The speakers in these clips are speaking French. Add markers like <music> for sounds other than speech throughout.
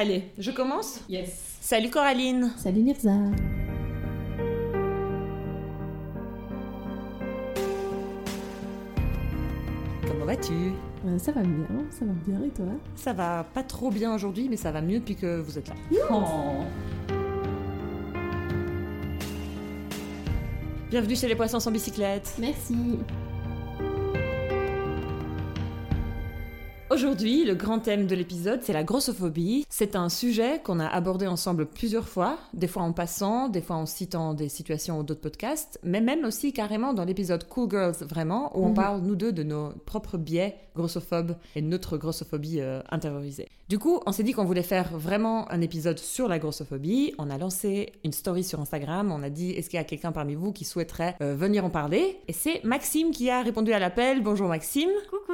Allez, je commence Yes. Salut Coraline Salut Mirza. Comment vas-tu? Euh, ça va bien, ça va bien et toi? Ça va pas trop bien aujourd'hui, mais ça va mieux depuis que vous êtes là. Oh. Bienvenue chez les poissons sans bicyclette Merci. Aujourd'hui, le grand thème de l'épisode, c'est la grossophobie. C'est un sujet qu'on a abordé ensemble plusieurs fois, des fois en passant, des fois en citant des situations ou d'autres podcasts, mais même aussi carrément dans l'épisode Cool Girls, vraiment, où on Mhm. parle, nous deux, de nos propres biais grossophobes et notre grossophobie euh, intériorisée. Du coup, on s'est dit qu'on voulait faire vraiment un épisode sur la grossophobie. On a lancé une story sur Instagram, on a dit, est-ce qu'il y a quelqu'un parmi vous qui souhaiterait euh, venir en parler? Et c'est Maxime qui a répondu à l'appel. Bonjour Maxime. Coucou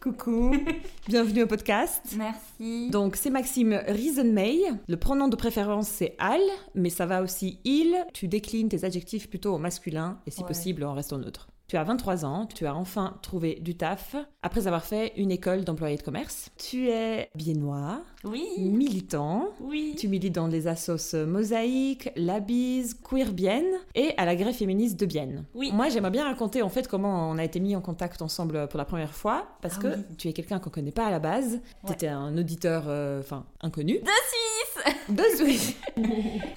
Coucou, <laughs> bienvenue au podcast. Merci. Donc c'est Maxime Riesenmey. Le pronom de préférence c'est Al, mais ça va aussi il. Tu déclines tes adjectifs plutôt au masculin et si Ouais. possible en restant neutre. Tu as 23 ans, tu as enfin trouvé du taf après avoir fait une école d'employé de commerce. Tu es biennois, Oui. militant. Oui. Tu milites dans les assos Mosaïque, La Bise, Queer Bienne et à la grève féministe de Bienne. Oui. Moi, j'aimerais bien raconter en fait comment on a été mis en contact ensemble pour la première fois parce Ah que oui. tu es quelqu'un qu'on connaît pas à la base. Tu étais un auditeur, euh, inconnu. De <laughs> De Suisse.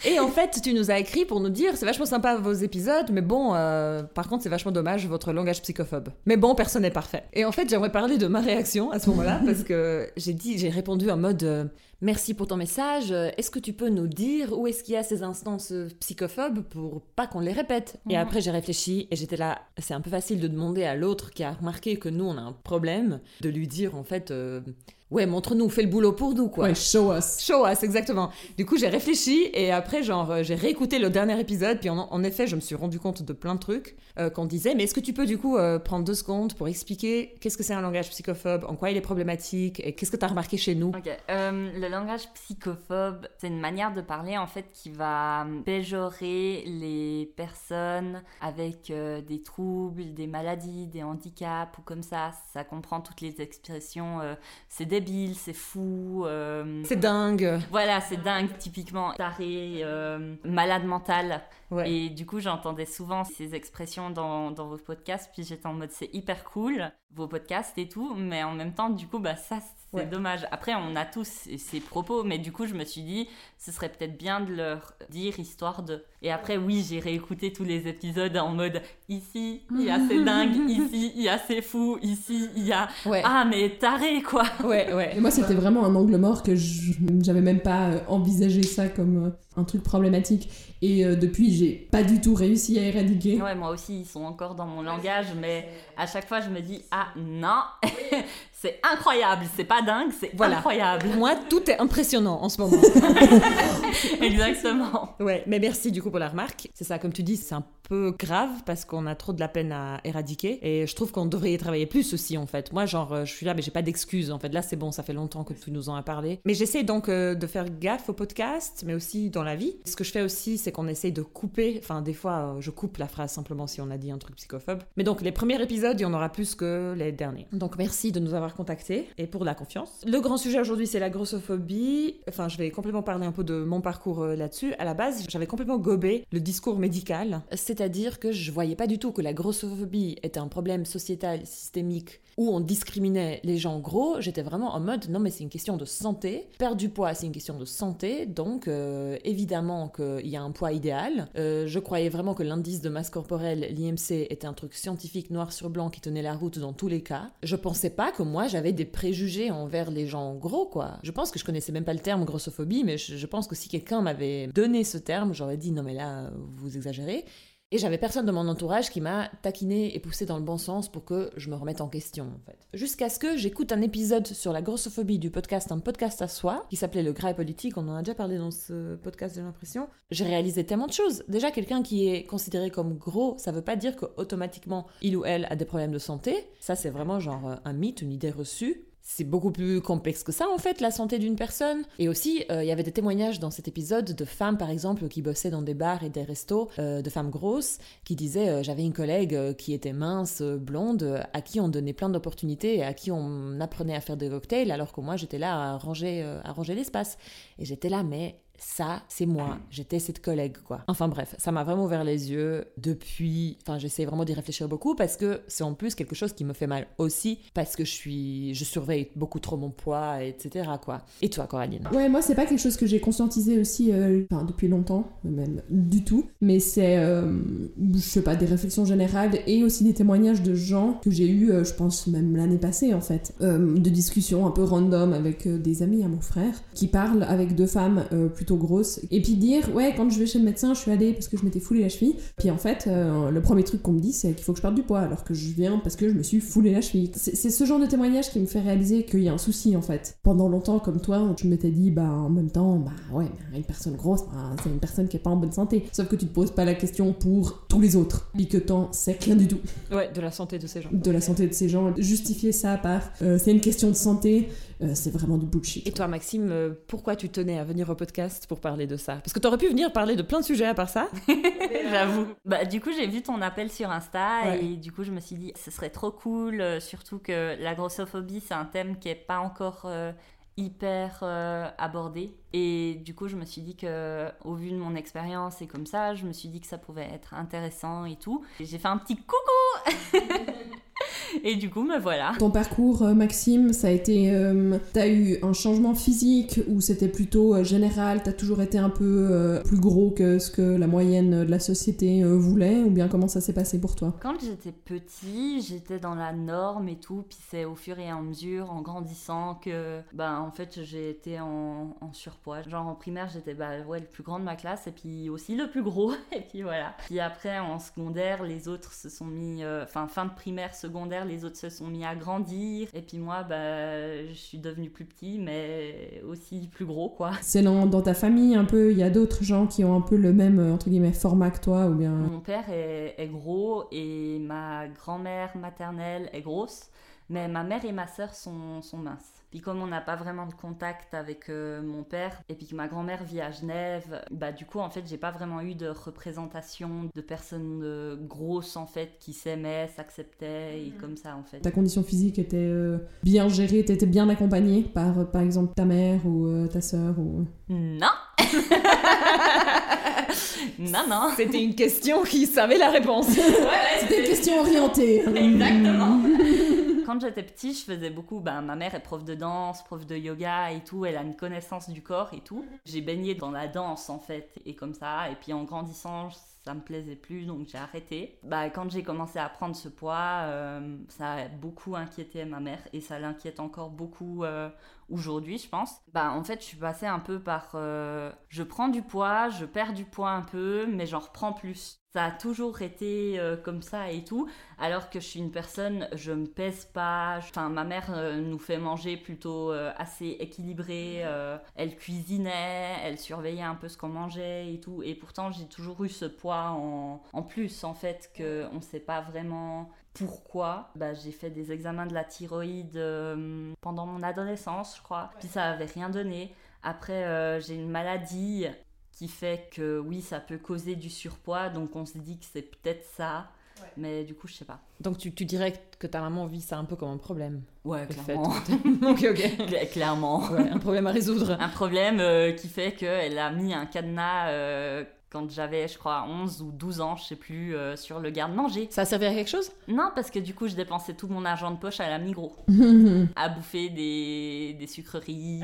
et en fait, tu nous as écrit pour nous dire c'est vachement sympa vos épisodes, mais bon, euh, par contre, c'est vachement dommage votre langage psychophobe. Mais bon, personne n'est parfait. Et en fait, j'aimerais parler de ma réaction à ce moment-là <laughs> parce que j'ai dit, j'ai répondu en mode euh, merci pour ton message. euh, Est-ce que tu peux nous dire où est-ce qu'il y a ces instances psychophobes pour pas qu'on les répète? Et Mhm. après, j'ai réfléchi et j'étais là. C'est un peu facile de demander à l'autre qui a remarqué que nous on a un problème de lui dire en fait. euh, Ouais, montre-nous, fais le boulot pour nous, quoi. Ouais, show us. Show us, exactement. Du coup, j'ai réfléchi et après, genre, euh, j'ai réécouté le dernier épisode. Puis, en, en effet, je me suis rendu compte de plein de trucs euh, qu'on disait. Mais est-ce que tu peux, du coup, euh, prendre deux secondes pour expliquer qu'est-ce que c'est un langage psychophobe, en quoi il est problématique et qu'est-ce que tu as remarqué chez nous? Ok, euh, le langage psychophobe, c'est une manière de parler en fait qui va péjorer les personnes avec euh, des troubles, des maladies, des handicaps ou comme ça. Ça comprend toutes les expressions. euh, c'est débile, c'est fou. euh, C'est dingue. Voilà, c'est dingue, typiquement taré, euh, malade mental. Ouais. Et du coup, j'entendais souvent ces expressions dans, dans vos podcasts, puis j'étais en mode c'est hyper cool, vos podcasts et tout, mais en même temps, du coup, bah ça, c'est Ouais. dommage. Après, on a tous ces, propos, mais du coup, je me suis dit, ce serait peut-être bien de leur dire histoire de. Et après, oui, j'ai réécouté tous les épisodes en mode ici, il y a c'est <laughs> dingue, ici, il y a c'est fou, ici, il y a Ouais. ah, mais taré quoi. Ouais, ouais. Et moi, c'était vraiment un angle mort que je- j'avais même pas euh, envisagé ça comme euh, un truc problématique. Et euh, depuis, j'ai pas du tout réussi à éradiquer. Ouais, moi aussi, ils sont encore dans mon langage, mais à chaque fois, je me dis ah non, <laughs> c'est incroyable, c'est pas dingue, c'est Voilà. incroyable. Moi, tout est impressionnant en ce moment. <laughs> Exactement. Ouais, mais merci du coup pour la remarque. C'est ça, comme tu dis, c'est un peu grave parce qu'on a trop de la peine à éradiquer. Et je trouve qu'on devrait y travailler plus aussi, en fait. Moi, genre, euh, je suis là, mais j'ai pas d'excuses. En fait, là, c'est bon, ça fait longtemps que tu nous en as parlé. Mais j'essaie donc euh, de faire gaffe au podcast, mais aussi dans la vie. Ce que je fais aussi, c'est qu'on essaye de couper. Enfin, des fois, euh, je coupe la phrase simplement si on a dit un truc psychophobe. Mais donc, les premiers épisodes, il y en aura plus que les derniers. Donc, merci de nous avoir contactés et pour la confiance. Le grand sujet aujourd'hui, c'est la grossophobie. Enfin, je vais complètement parler un peu de mon parcours euh, là-dessus. À la base, j'avais complètement gobé le discours médical, c'est-à-dire que je voyais pas du tout que la grossophobie était un problème sociétal systémique où on discriminait les gens gros. J'étais vraiment en mode non mais c'est une question de santé. Perdre du poids, c'est une question de santé, donc euh, qu'il y a un poids idéal. Euh, je croyais vraiment que l'indice de masse corporelle, l'IMC, était un truc scientifique noir sur blanc qui tenait la route dans tous les cas. Je pensais pas que moi j'avais des préjugés envers les gens gros quoi. Je pense que je connaissais même pas le terme grossophobie, mais je, je pense que si quelqu'un m'avait donné ce terme, j'aurais dit non mais là vous exagérez. Et j'avais personne de mon entourage qui m'a taquiné et poussé dans le bon sens pour que je me remette en question, en fait. Jusqu'à ce que j'écoute un épisode sur la grossophobie du podcast Un podcast à soi, qui s'appelait Le Gras Politique, on en a déjà parlé dans ce podcast, j'ai l'impression. J'ai réalisé tellement de choses. Déjà, quelqu'un qui est considéré comme gros, ça veut pas dire qu'automatiquement il ou elle a des problèmes de santé. Ça, c'est vraiment genre euh, un mythe, une idée reçue. C'est beaucoup plus complexe que ça en fait, la santé d'une personne. Et aussi, euh, il y avait des témoignages dans cet épisode de femmes par exemple qui bossaient dans des bars et des restos, euh, de femmes grosses, qui disaient euh, j'avais une collègue qui était mince, blonde, à qui on donnait plein d'opportunités et à qui on apprenait à faire des cocktails alors que moi j'étais là à ranger, à ranger l'espace. Et j'étais là mais ça, c'est moi, j'étais cette collègue, quoi. Enfin bref, ça m'a vraiment ouvert les yeux depuis. Enfin, j'essaie vraiment d'y réfléchir beaucoup parce que c'est en plus quelque chose qui me fait mal aussi parce que je suis. Je surveille beaucoup trop mon poids, etc., quoi. Et toi, Coraline? Ouais, moi, c'est pas quelque chose que j'ai conscientisé aussi, euh, enfin, depuis longtemps, même du tout, mais c'est, euh, je sais pas, des réflexions générales et aussi des témoignages de gens que j'ai eu, euh, je pense, même l'année passée, en fait, de discussions un peu random avec des amis à mon frère qui parlent avec deux femmes plus grosse. Et puis dire, ouais, quand je vais chez le médecin, je suis allée parce que je m'étais foulé la cheville. Puis en fait, euh, le premier truc qu'on me dit, c'est qu'il faut que je perde du poids, alors que je viens parce que je me suis foulé la cheville. C'est ce genre de témoignage qui me fait réaliser qu'il y a un souci en fait. Pendant longtemps, comme toi, tu m'étais dit, bah en même temps, bah ouais, une personne grosse, bah, c'est une personne qui est pas en bonne santé. Sauf que tu te poses pas la question pour tous les autres. Et que t'en sais rien du tout. Ouais, de la santé de ces gens. De la santé de ces gens. Justifier ça par euh, c'est une question de santé, euh, c'est vraiment du bullshit. Et toi, Maxime, pourquoi tu tenais à venir au podcast? Pour parler de ça Parce que t'aurais pu venir parler de plein de sujets à part ça. <laughs> J'avoue. Bah, du coup, j'ai vu ton appel sur Insta et du coup, je me suis dit, ce serait trop cool, euh, surtout que la grossophobie, c'est un thème qui est pas encore hyper abordé. Et du coup, je me suis dit que, au vu de mon expérience et comme ça, je me suis dit que ça pouvait être intéressant et tout. J'ai fait un petit coucou <laughs> Et du coup, me voilà. Ton parcours, euh, Maxime, ça a été. Euh, t'as eu un changement physique ou c'était plutôt euh, général? T'as toujours été un peu plus gros que ce que la moyenne de la société voulait Ou bien comment ça s'est passé pour toi? Quand j'étais petit, j'étais dans la norme et tout. Puis c'est au fur et à mesure, en grandissant, que. Bah, en fait, j'ai été en, surpoids. Genre en primaire, j'étais bah, ouais, le plus grand de ma classe et puis aussi le plus gros. <laughs> et puis voilà. Puis après, en secondaire, les autres se sont mis. Enfin, fin de primaire, secondaire, les autres se sont mis à grandir. Et puis moi, bah, je suis devenue plus petit, mais aussi plus gros, quoi. <laughs> C'est dans, dans ta famille un peu, il y a d'autres gens qui ont un peu le même, entre guillemets, format que toi ou bien... Mon père est, est gros et ma grand-mère maternelle est grosse, mais ma mère et ma sœur sont, sont minces. Puis comme on n'a pas vraiment de contact avec euh, mon père, et puis que ma grand-mère vit à Genève, bah du coup en fait j'ai pas vraiment eu de représentation de personnes euh, grosses en fait qui s'aimaient, s'acceptaient et mhm. comme ça en fait. Ta condition physique était euh, bien gérée, t'étais bien accompagnée par par exemple ta mère ou ta sœur ou... Non <laughs> Non, non. C'était une question qui savait la réponse. <laughs> C'était une question orientée. Exactement. <laughs> quand j'étais petit, je faisais beaucoup. Ben, ma mère est prof de danse, prof de yoga et tout. Elle a une connaissance du corps et tout. J'ai baigné dans la danse en fait, et comme ça. Et puis en grandissant, ça me plaisait plus, donc j'ai arrêté. Bah, quand j'ai commencé à prendre ce poids, euh, ça a beaucoup inquiété ma mère et ça l'inquiète encore beaucoup euh, aujourd'hui, je pense. Bah, en fait, je suis passée un peu par euh, je prends du poids, je perds du poids un peu, mais j'en reprends plus. Ça a toujours été comme ça et tout, alors que je suis une personne, je me pèse pas. Enfin, ma mère nous fait manger plutôt assez équilibré. elle cuisinait, elle surveillait un peu ce qu'on mangeait et tout, et pourtant j'ai toujours eu ce poids en, plus, en fait, qu'on ne sait pas vraiment pourquoi. Bah, j'ai fait des examens de la thyroïde euh, pendant mon adolescence, je crois. Puis ça n'avait rien donné. Après, euh, j'ai une maladie qui fait que oui, ça peut causer du surpoids, donc on se dit que c'est peut-être ça. Mais du coup, je sais pas. Donc tu, tu, dirais que ta maman vit ça un peu comme un problème Ouais, clairement. <laughs> ok, ok. clairement. un problème à résoudre. Un problème euh, qui fait qu'elle a mis un cadenas quand j'avais, je crois, 11 ou 12 ans, je sais plus, euh, sur le garde-manger. Ça a servi à quelque chose? Non, parce que du coup, je dépensais tout mon argent de poche à la Migros. <laughs> à bouffer des, des sucreries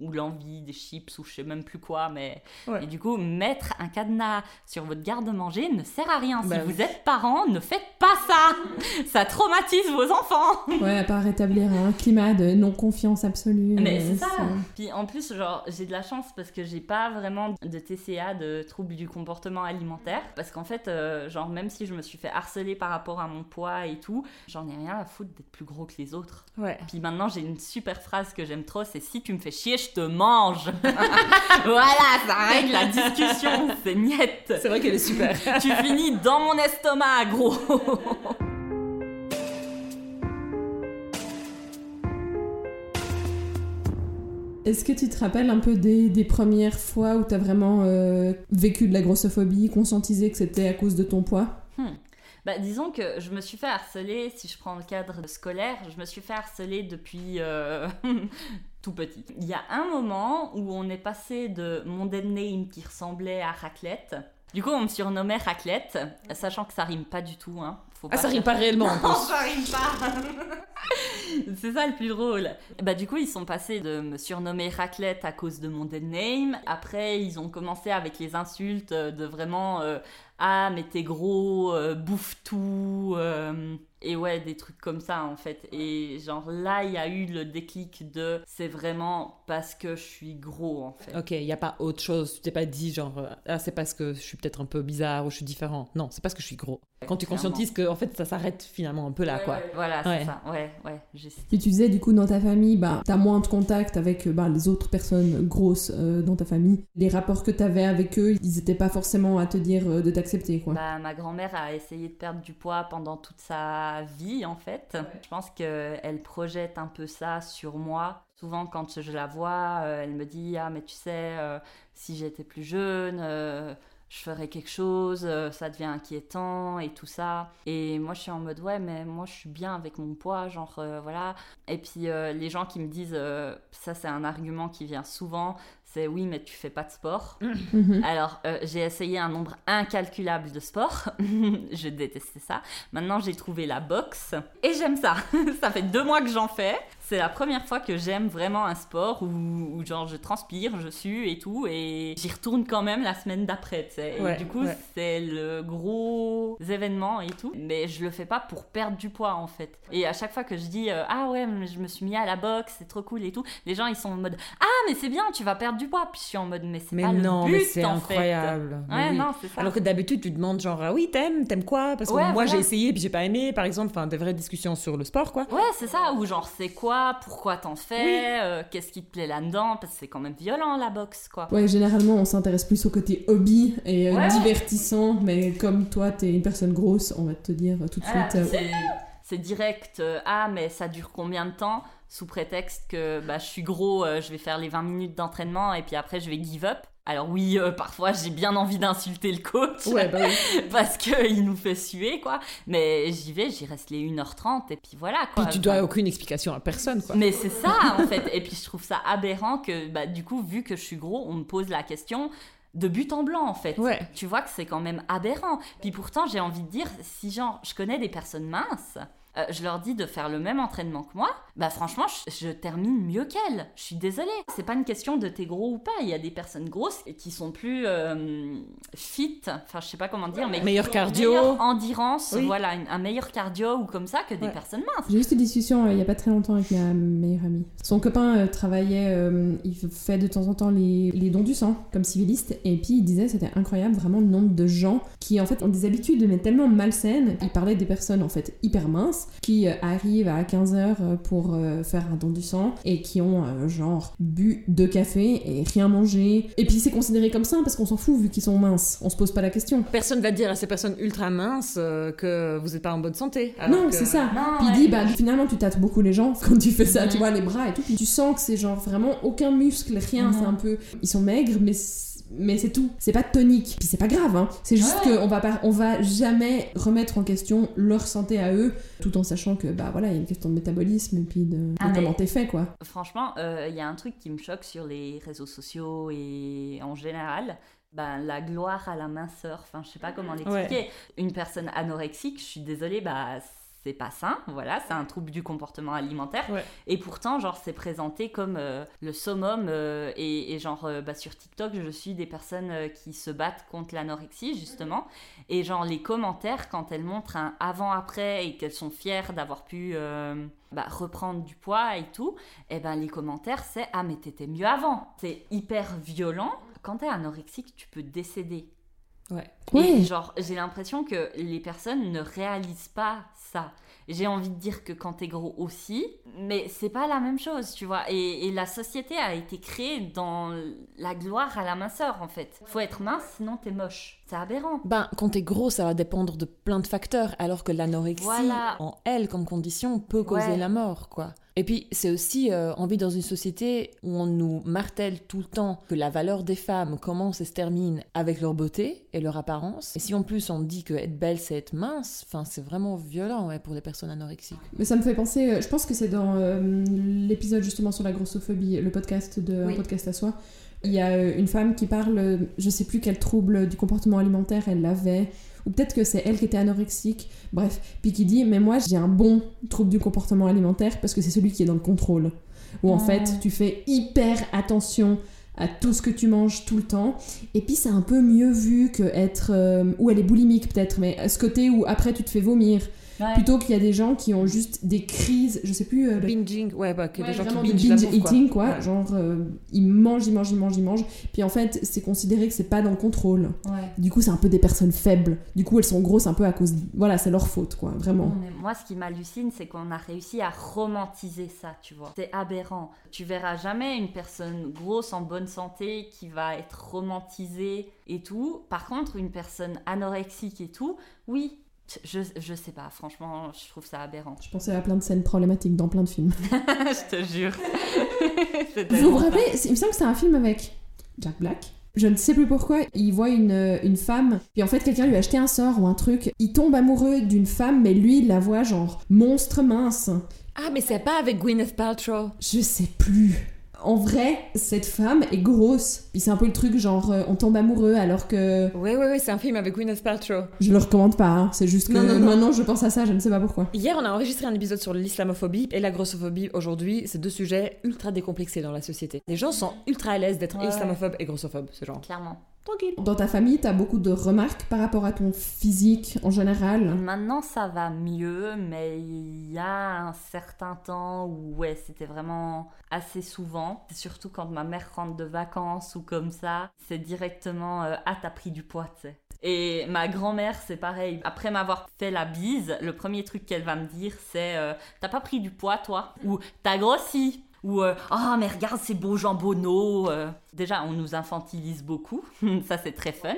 ou l'envie des chips ou je sais même plus quoi mais et du coup mettre un cadenas sur votre garde-manger ne sert à rien. Si bah vous êtes parent ne faites pas ça. <laughs> Ça traumatise vos enfants. Ouais à part rétablir un climat de non confiance absolue mais c'est ça. puis en plus genre j'ai de la chance parce que j'ai pas vraiment de TCA de troubles du comportement alimentaire. Parce qu'en fait euh, genre même si je me suis fait harceler par rapport à mon poids et tout j'en ai rien à foutre d'être plus gros que les autres. Ouais. Puis maintenant j'ai une super phrase que j'aime trop c'est si tu me fais chier je te mange. <laughs> voilà, ça règle la discussion, c'est miette. C'est vrai qu'elle est super. <laughs> tu finis dans mon estomac, gros. Est-ce que tu te rappelles un peu des, des premières fois où tu as vraiment euh, vécu de la grossophobie, conscientisé que c'était à cause de ton poids? Hmm. Bah, disons que je me suis fait harceler, si je prends le cadre scolaire, je me suis fait harceler depuis euh, <laughs> tout petit. Il y a un moment où on est passé de mon dead name qui ressemblait à raclette. Du coup, on me surnommait raclette, sachant que ça rime pas du tout. Hein. Faut Ah, ça rime pas réellement en <laughs> Non, plus. ça rime pas. <laughs> C'est ça le plus drôle. Bah du coup, ils sont passés de me surnommer raclette à cause de mon dead name. Après, ils ont commencé avec les insultes euh, de vraiment euh, ah mais t'es gros, euh, bouffe tout. euh, et ouais, des trucs comme ça en fait. Et genre là, il y a eu le déclic de c'est vraiment parce que je suis gros en fait. Ok, il n'y a pas autre chose. Tu t'es pas dit genre, euh, ah, c'est parce que je suis peut-être un peu bizarre ou je suis différent. Non, c'est parce que je suis gros. Quand tu Clairement. conscientises que en fait ça s'arrête finalement un peu là, quoi. Voilà, c'est Ouais. ça. Ouais, ouais. Si tu disais du coup dans ta famille, bah, t'as moins de contact avec euh, bah, les autres personnes grosses euh, dans ta famille. Les rapports que t'avais avec eux, ils étaient pas forcément à te dire euh, de t'accepter quoi. Bah, ma grand-mère a essayé de perdre du poids pendant toute sa vie, en fait. Je pense qu'elle projette un peu ça sur moi. Souvent, quand je la vois, euh, elle me dit Ah, mais tu sais, euh, si j'étais plus jeune, euh, je ferais quelque chose, euh, ça devient inquiétant et tout ça. Et moi, je suis en mode Ouais, mais moi, je suis bien avec mon poids, genre euh, voilà. Et puis, euh, les gens qui me disent euh, Ça, c'est un argument qui vient souvent c'est Oui, mais tu fais pas de sport. <laughs> Mhm. Alors, euh, j'ai essayé un nombre incalculable de sports. <laughs> je détestais ça. Maintenant, j'ai trouvé la boxe et j'aime ça. <laughs> ça fait deux mois que j'en fais. C'est la première fois que j'aime vraiment un sport où, où genre je transpire, je sue et tout, et j'y retourne quand même la semaine d'après, tu sais. Et du coup, ouais. c'est le gros événement et tout. Mais je le fais pas pour perdre du poids en fait. Et à chaque fois que je dis euh, ah ouais, je me suis mis à la boxe, c'est trop cool et tout, les gens ils sont en mode ah mais c'est bien, tu vas perdre du poids. Puis je suis en mode mais c'est pas non, le but mais c'est fait. incroyable. Mais Ouais, oui. non, c'est ça. Alors que d'habitude, tu demandes genre, ah oui, t'aimes, t'aimes quoi? Parce que Ouais, moi, voilà. j'ai essayé puis j'ai pas aimé, par exemple, enfin, des vraies discussions sur le sport, quoi. Ouais, c'est ça, ou genre c'est quoi, pourquoi t'en fais, Oui. euh, qu'est-ce qui te plaît là-dedans, parce que c'est quand même violent la boxe, quoi. Ouais, généralement on s'intéresse plus au côté hobby et euh, Ouais. divertissant, mais comme toi t'es une personne grosse, on va te dire tout de suite. euh, c'est- direct, ah mais ça dure combien de temps? Sous prétexte que bah, je suis gros, euh, je vais faire les 20 minutes d'entraînement et puis après je vais give up. Alors oui, euh, parfois j'ai bien envie d'insulter le coach Ouais, bah oui. <laughs> parce qu'il nous fait suer, quoi. Mais j'y vais, j'y reste les 1h30 et puis voilà, quoi. Puis tu dois aucune explication à personne, quoi. Mais c'est ça en fait. Et puis je trouve ça aberrant que bah, du coup, vu que je suis gros, on me pose la question de but en blanc en fait. Ouais. Tu vois que c'est quand même aberrant. Puis pourtant, j'ai envie de dire, si genre je connais des personnes minces, euh, je leur dis de faire le même entraînement que moi, bah franchement, je, je termine mieux qu'elles. Je suis désolée. C'est pas une question de t'es gros ou pas. Il y a des personnes grosses qui sont plus euh, fit, enfin je sais pas comment dire, mais Meilleur cardio. meilleure endurance, Oui. voilà, une- un meilleur cardio ou comme ça que des Ouais. personnes minces. J'ai eu cette discussion euh, il y a pas très longtemps avec ma meilleure amie. Son copain euh, travaillait, il fait de temps en temps les, les dons du sang comme civiliste, et puis il disait c'était incroyable vraiment le nombre de gens qui en fait ont des habitudes mais tellement malsaines. Il parlait des personnes en fait hyper minces qui euh, arrivent à 15h pour euh, faire un don du sang et qui ont euh, genre bu deux cafés et rien mangé. Et puis c'est considéré comme ça parce qu'on s'en fout vu qu'ils sont minces. On se pose pas la question. Personne va dire à ces personnes ultra minces euh, que vous n'êtes pas en bonne santé. alors Non, que- c'est ça. Non, Puis il dit, bah finalement tu tâtes beaucoup les gens <laughs> quand tu fais ça, Mhm. tu vois, les bras et tout. Puis tu sens que c'est genre vraiment aucun muscle, rien, Mhm. c'est un peu. Ils sont maigres, mais. Mais c'est tout, c'est pas tonique, puis c'est pas grave, hein. c'est juste Ouais. qu'on va pas, on va jamais remettre en question leur santé à eux, tout en sachant que bah voilà, il y a une question de métabolisme et puis de, Ah, comment t'es fait quoi. Franchement, euh, il y a un truc qui me choque sur les réseaux sociaux et en général. Ben, la gloire à la minceur, enfin je sais pas comment l'expliquer. Une personne anorexique, je suis désolée, bah c'est pas sain, voilà, c'est un trouble du comportement alimentaire. Ouais. Et pourtant, genre, c'est présenté comme euh, le summum. euh, et, et genre, euh, bah, sur TikTok, je suis des personnes qui se battent contre l'anorexie, justement. Et genre, les commentaires, quand elles montrent un avant-après et qu'elles sont fières d'avoir pu bah, reprendre du poids et tout, et ben les commentaires, c'est Ah, mais t'étais mieux avant. C'est hyper violent. Quand t'es anorexique, tu peux décéder. Ouais. Et genre, j'ai l'impression que les personnes ne réalisent pas ça. J'ai envie de dire que quand t'es gros aussi, mais c'est pas la même chose, tu vois. Et, et la société a été créée dans la gloire à la minceur, en fait. Faut être mince, sinon t'es moche. C'est aberrant. Ben, quand t'es gros, ça va dépendre de plein de facteurs, alors que l'anorexie, Voilà. en elle, comme condition, peut causer Ouais. la mort, quoi. Et puis, c'est aussi, euh, on vit dans une société où on nous martèle tout le temps que la valeur des femmes commence et se termine avec leur beauté et leur apparence. Et si en plus on dit que être belle, c'est être mince, enfin, c'est vraiment violent ouais, pour les personnes anorexiques. Mais ça me fait penser, euh, je pense que c'est dans euh, l'épisode justement sur la grossophobie, le podcast de Oui. un podcast à soi. Il y a euh, une femme qui parle, je sais plus quel trouble du comportement alimentaire elle avait, ou peut-être que c'est elle qui était anorexique, bref, puis qui dit Mais moi j'ai un bon trouble du comportement alimentaire parce que c'est celui qui est dans le contrôle. Où en Ah. fait tu fais hyper attention à tout ce que tu manges tout le temps. Et puis c'est un peu mieux vu que être. euh, ou elle est boulimique peut-être, mais ce côté où après tu te fais vomir. Ouais. Plutôt qu'il y a des gens qui ont juste des crises, je sais plus. euh, Binging, ouais, bah, que Ouais, des gens qui binge bouffe, quoi. eating quoi, Ouais. genre euh, ils mangent, ils mangent, ils mangent, ils mangent, puis en fait c'est considéré que c'est pas dans le contrôle. Ouais. Du coup c'est un peu des personnes faibles. Du coup elles sont grosses un peu à cause, voilà c'est leur faute quoi, vraiment. Mais Moi, ce qui m'hallucine, c'est qu'on a réussi à romantiser ça, tu vois. C'est aberrant. Tu verras jamais une personne grosse en bonne santé qui va être romantisée et tout. Par contre, une personne anorexique et tout, oui. Je, je sais pas, franchement, je trouve ça aberrant. Je pensais à plein de scènes problématiques dans plein de films. <laughs> je te jure. <laughs> Vous vous rappelez, il me semble que c'est un film avec Jack Black. Je ne sais plus pourquoi, il voit une, une femme, puis en fait quelqu'un lui a acheté un sort ou un truc. Il tombe amoureux d'une femme, mais lui il la voit genre monstre mince. Ah, mais c'est pas avec Gwyneth Paltrow. Je sais plus. En vrai, cette femme est grosse. Puis c'est un peu le truc genre euh, on tombe amoureux alors que Ouais, ouais, ouais, c'est un film avec Gwyneth Paltrow. je le recommande pas. hein. C'est juste que Non, non, non. maintenant je pense à ça, je ne sais pas pourquoi. Hier, on a enregistré un épisode sur l'islamophobie et la grossophobie. Aujourd'hui, c'est deux sujets ultra décomplexés dans la société. Les gens sont ultra à l'aise d'être Ouais. islamophobes et grossophobes, ce genre. clairement. Tranquille. Dans ta famille, t'as beaucoup de remarques par rapport à ton physique en général? Maintenant, ça va mieux, mais il y a un certain temps où, ouais, c'était vraiment assez souvent. C'est surtout quand ma mère rentre de vacances ou comme ça, c'est directement euh, Ah, t'as pris du poids, tu sais. Et ma grand-mère, c'est pareil. Après m'avoir fait la bise, le premier truc qu'elle va me dire, c'est euh, T'as pas pris du poids, toi? Ou T'as grossi ou euh, ah mais regarde ces beaux jambonneaux euh. Déjà on nous infantilise beaucoup. <laughs> Ça c'est très fun.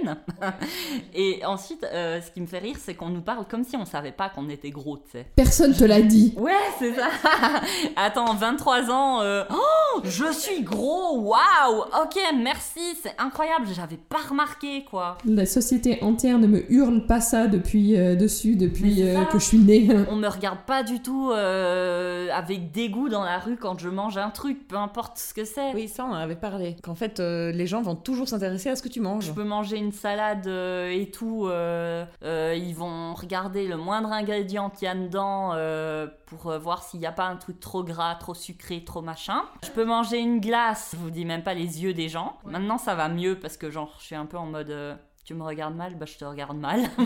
Et ensuite euh, ce qui me fait rire c'est qu'on nous parle comme si on savait pas qu'on était gros tu sais. Personne te l'a dit. ouais c'est ça. <laughs> Attends 23 ans euh, oh je suis gros. Waouh. Ok merci. C'est incroyable. J'avais pas remarqué quoi. La société entière ne me hurle pas ça depuis euh, dessus, depuis euh, que je suis née. on me regarde pas du tout euh, avec dégoût dans la rue quand je mange un truc peu importe ce que c'est. Oui, ça, on en avait parlé. Qu'en fait, euh, les gens vont toujours s'intéresser à ce que tu manges. Je peux manger une salade euh, et tout. euh, ils vont regarder le moindre ingrédient qu'il y a dedans pour voir s'il n'y a pas un truc trop gras, trop sucré, trop machin. Je peux manger une glace. Je vous dis même pas les yeux des gens. Maintenant, ça va mieux parce que genre, je suis un peu en mode. Tu me regardes mal, bah je te regarde mal. <laughs>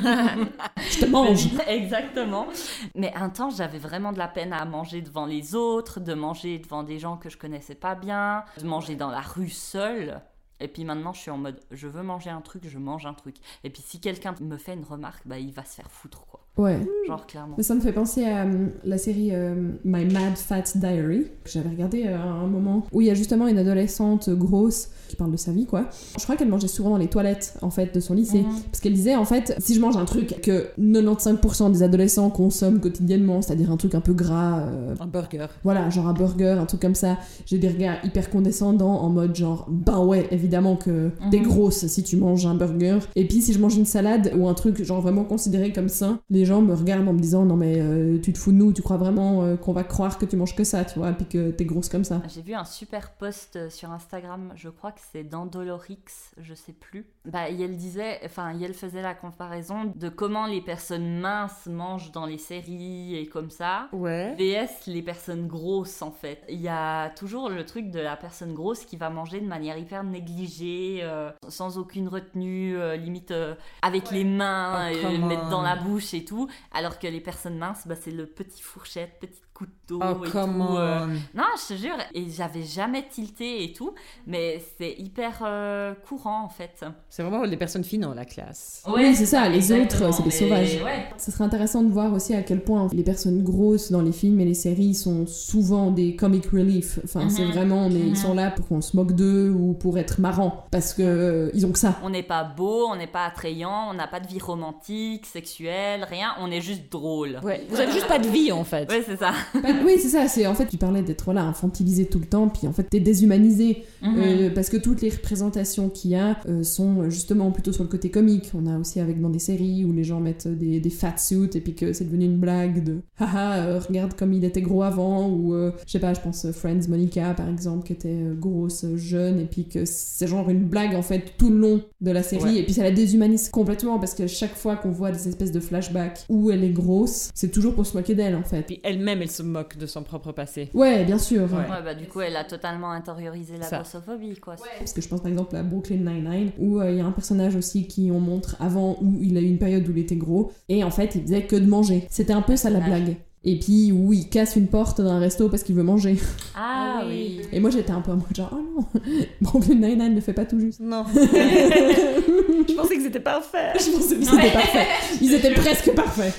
Je te mange. <laughs> Exactement. Mais un temps, j'avais vraiment de la peine à manger devant les autres, de manger devant des gens que je connaissais pas bien, de manger dans la rue seule. Et puis maintenant, je suis en mode, je veux manger un truc, je mange un truc. Et puis si quelqu'un me fait une remarque, bah il va se faire foutre, quoi. Ouais. Genre, clairement. Mais ça me fait penser à euh, la série euh, My Mad Fat Diary, que j'avais regardé euh, à un moment, où il y a justement une adolescente grosse qui parle de sa vie, quoi. Je crois qu'elle mangeait souvent dans les toilettes, en fait, de son lycée. Mhm. Parce qu'elle disait, en fait, si je mange un truc que 95% des adolescents consomment quotidiennement, c'est-à-dire un truc un peu gras, euh, Un burger. voilà, genre un burger, un truc comme ça, j'ai des regards hyper condescendants en mode genre, ben ouais, évidemment que t'es Mhm. grosse si tu manges un burger. Et puis si je mange une salade ou un truc genre vraiment considéré comme sain, les gens me regardent en me disant, non mais euh, tu te fous de nous, tu crois vraiment euh, qu'on va croire que tu manges que ça, tu vois, puis que t'es grosse comme ça. J'ai vu un super post euh, sur Instagram, je crois que c'est Dandolorix, je sais plus. Bah, disait, enfin, faisait la comparaison de comment les personnes minces mangent dans les séries et comme ça. Ouais. VS les personnes grosses en fait. Il y a toujours le truc de la personne grosse qui va manger de manière hyper négligée, euh, sans aucune retenue, euh, limite euh, avec les mains, Oh, mettre dans la bouche et tout. Alors que les personnes minces, bah, c'est le petit fourchette, petit couteau Oh, et tout. euh. on. Non, je te jure, et j'avais jamais tilté et tout, mais c'est hyper euh, courant en fait. C'est vraiment les personnes fines dans la classe. Oui, c'est ça, les autres, c'est des sauvages. ouais. Ce serait intéressant de voir aussi à quel point les personnes grosses dans les films et les séries sont souvent des comic relief. Enfin, c'est Mhm. vraiment, Mhm. ils sont là pour qu'on se moque d'eux ou pour être marrants. Parce que euh, ils ont que ça. On n'est pas beau, on n'est pas attrayant, on n'a pas de vie romantique, sexuelle, rien, on est juste drôle. Ouais. Vous avez juste pas de vie en fait. Ouais, c'est ça. Bah, oui, c'est ça. C'est en fait, tu parlais d'être là infantilisé tout le temps, puis en fait, t'es déshumanisé Mhm. Euh, parce que toutes les représentations qu'il y a euh, sont justement plutôt sur le côté comique. On a aussi avec dans des séries où les gens mettent des, des fat suits et puis que c'est devenu une blague de <laughs> haha euh, regarde comme il était gros avant ou euh, je sais pas je pense euh, Friends Monica par exemple qui était euh, grosse euh, jeune et puis que c'est genre une blague en fait tout le long de la série Ouais. et puis ça la déshumanise complètement parce que chaque fois qu'on voit des espèces de flashbacks où elle est grosse c'est toujours pour se moquer d'elle en fait. Puis elle-même, elle se moque de son propre passé. Ouais bien sûr. Ouais. Ouais, bah du coup, elle a totalement intériorisé la grossophobie, quoi. Parce que je pense par exemple à Brooklyn Nine-Nine, où euh, il y a un personnage aussi qui on montre avant où il a eu une période où il était gros, et en fait il faisait que de manger. C'était un peu ça la blague. Et puis où il casse une porte d'un resto parce qu'il veut manger. Ah Ah oui. Et moi j'étais un peu en mode genre, oh non, <laughs> Brooklyn Nine-Nine ne fait pas tout juste. Non. <laughs> Je pensais que c'était parfait. Je pensais que c'était parfait. Ils étaient presque parfaits.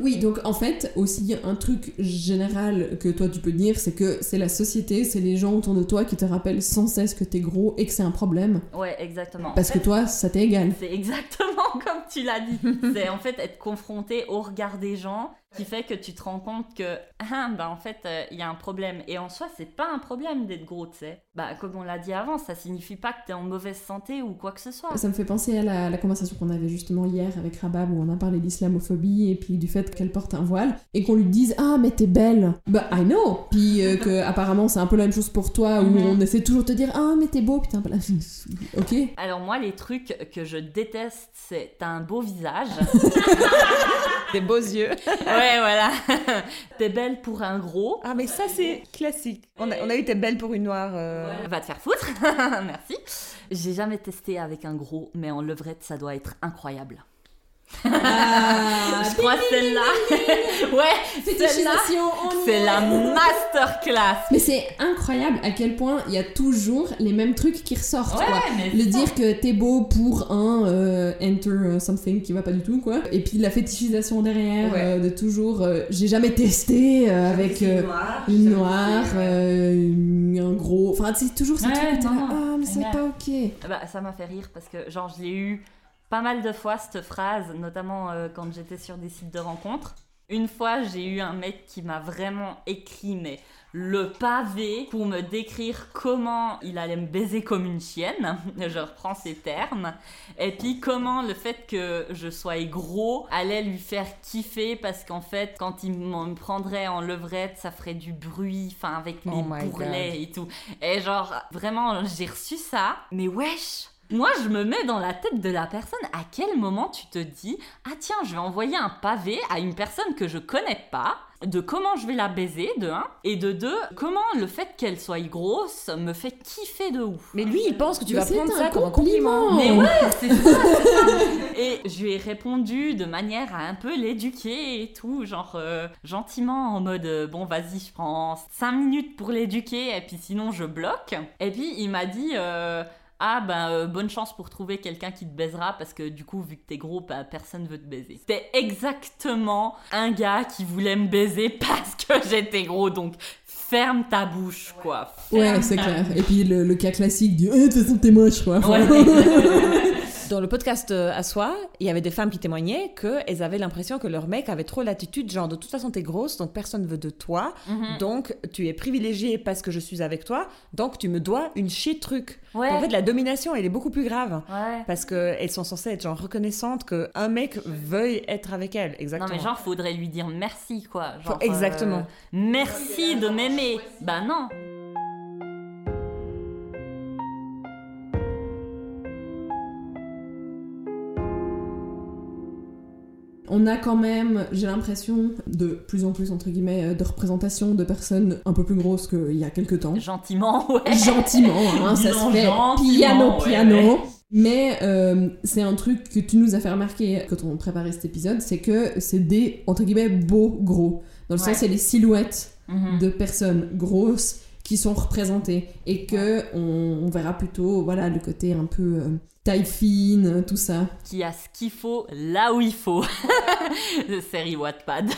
Oui, donc en fait, aussi un truc général que toi tu peux dire, c'est que c'est la société, c'est les gens autour de toi qui te rappellent sans cesse que t'es gros et que c'est un problème. Ouais, exactement. Parce que toi, ça t'est égal. C'est exactement <laughs> comme tu l'as dit. C'est en fait être confronté au regard des gens qui fait que tu te rends compte que, ah, bah en fait, euh, il y a un problème. Et en soi, c'est pas un problème d'être gros, tu sais. Bah, comme on l'a dit avant, ça signifie pas que t'es en mauvaise santé ou quoi que ce soit. Ça me fait penser à la, la conversation qu'on avait justement hier avec Rabab où on a parlé d'islamophobie et puis du fait qu'elle porte un voile et qu'on lui dise Ah, mais t'es belle Bah, I know Puis euh, que <laughs> apparemment c'est un peu la même chose pour toi où Mhm. on essaie toujours de te dire Ah, mais t'es beau, putain, bah là, <laughs> ok. Alors moi, les trucs que je déteste, c'est t'as un beau visage. <laughs> Des beaux yeux. ouais, voilà. <laughs> T'es belle pour un gros. Ah, mais ça, c'est classique. On a, on a eu T'es belle pour une noire. euh, Va te faire foutre. <laughs> Merci. J'ai jamais testé avec un gros, mais en levrette, ça doit être incroyable. Ah, Je crois celle-là. <laughs> ouais, celle-là, c'est est. la masterclass. Mais c'est incroyable à quel point il y a toujours les mêmes trucs qui ressortent, quoi. mais Le dire que t'es beau pour un euh, enter euh, something qui va pas du tout, quoi. Et puis la fétichisation derrière, Ouais. euh, de toujours, euh, j'ai jamais testé euh, avec euh, une noire, euh, un gros. Enfin, c'est toujours ce Ouais, truc non, là, ah, mais c'est Ouais. pas ok. Bah, ça m'a fait rire parce que, genre, je l'ai eu pas mal de fois, cette phrase, notamment euh, quand j'étais sur des sites de rencontres. Une fois, j'ai eu un mec qui m'a vraiment écrit, mais le pavé pour me décrire comment il allait me baiser comme une chienne. <laughs> Je reprends ces termes. Et puis, comment le fait que je sois gros allait lui faire kiffer parce qu'en fait, quand il me prendrait en levrette, ça ferait du bruit, enfin, avec mes Oh bourrelets et tout. Et genre, vraiment, j'ai reçu ça. Mais wesh! Moi, je me mets dans la tête de la personne. À quel moment tu te dis, ah tiens, je vais envoyer un pavé à une personne que je connais pas, de comment je vais la baiser, de un, et de deux, comment le fait qu'elle soit grosse me fait kiffer de ouf. Mais lui, il pense que tu Mais vas prendre un ça comme un compliment. Mais ouais, c'est ça, c'est ça. <laughs> Et je lui ai répondu de manière à un peu l'éduquer et tout, genre euh, gentiment en mode euh, bon vas-y, je prends 5 minutes pour l'éduquer et puis sinon je bloque. Et puis il m'a dit euh, ah ben euh, bonne chance pour trouver quelqu'un qui te baisera parce que du coup vu que t'es gros, bah, personne veut te baiser. C'était exactement un gars qui voulait me baiser <laughs> parce que j'étais gros donc ferme ta bouche quoi. Ouais, c'est clair. Et puis le, le cas classique du, eh, <laughs> de toute façon, t'es moche, quoi. Ouais. <laughs> Dans le podcast euh, à soi, il y avait des femmes qui témoignaient qu'elles avaient l'impression que leur mec avait trop l'attitude, genre de toute façon t'es grosse, donc personne veut de toi, Mhm. donc tu es privilégiée parce que je suis avec toi, donc tu me dois une shit truc. Ouais. En fait, la domination, elle est beaucoup plus grave. Ouais. Parce qu'elles sont censées être genre reconnaissantes qu'un mec veuille être avec elles. Exactement. Non mais genre faudrait lui dire merci quoi. Genre, exactement. euh, merci de m'aimer. Bah non. On a quand même, j'ai l'impression, de plus en plus, entre guillemets, euh, de représentation de personnes un peu plus grosses qu'il y a quelques temps. Gentiment, ouais. Gentiment, hein, <laughs> ça se fait piano, ouais, piano. ouais. Mais euh, c'est un truc que tu nous as fait remarquer quand on préparait cet épisode, c'est que c'est des, entre guillemets, beaux gros. Dans le Ouais. sens, c'est les silhouettes Mhm. de personnes grosses qui sont représentées et que on, on verra plutôt voilà le côté un peu euh, taille fine tout ça Qui a ce qu'il faut là où il faut. <laughs> Série Wattpad.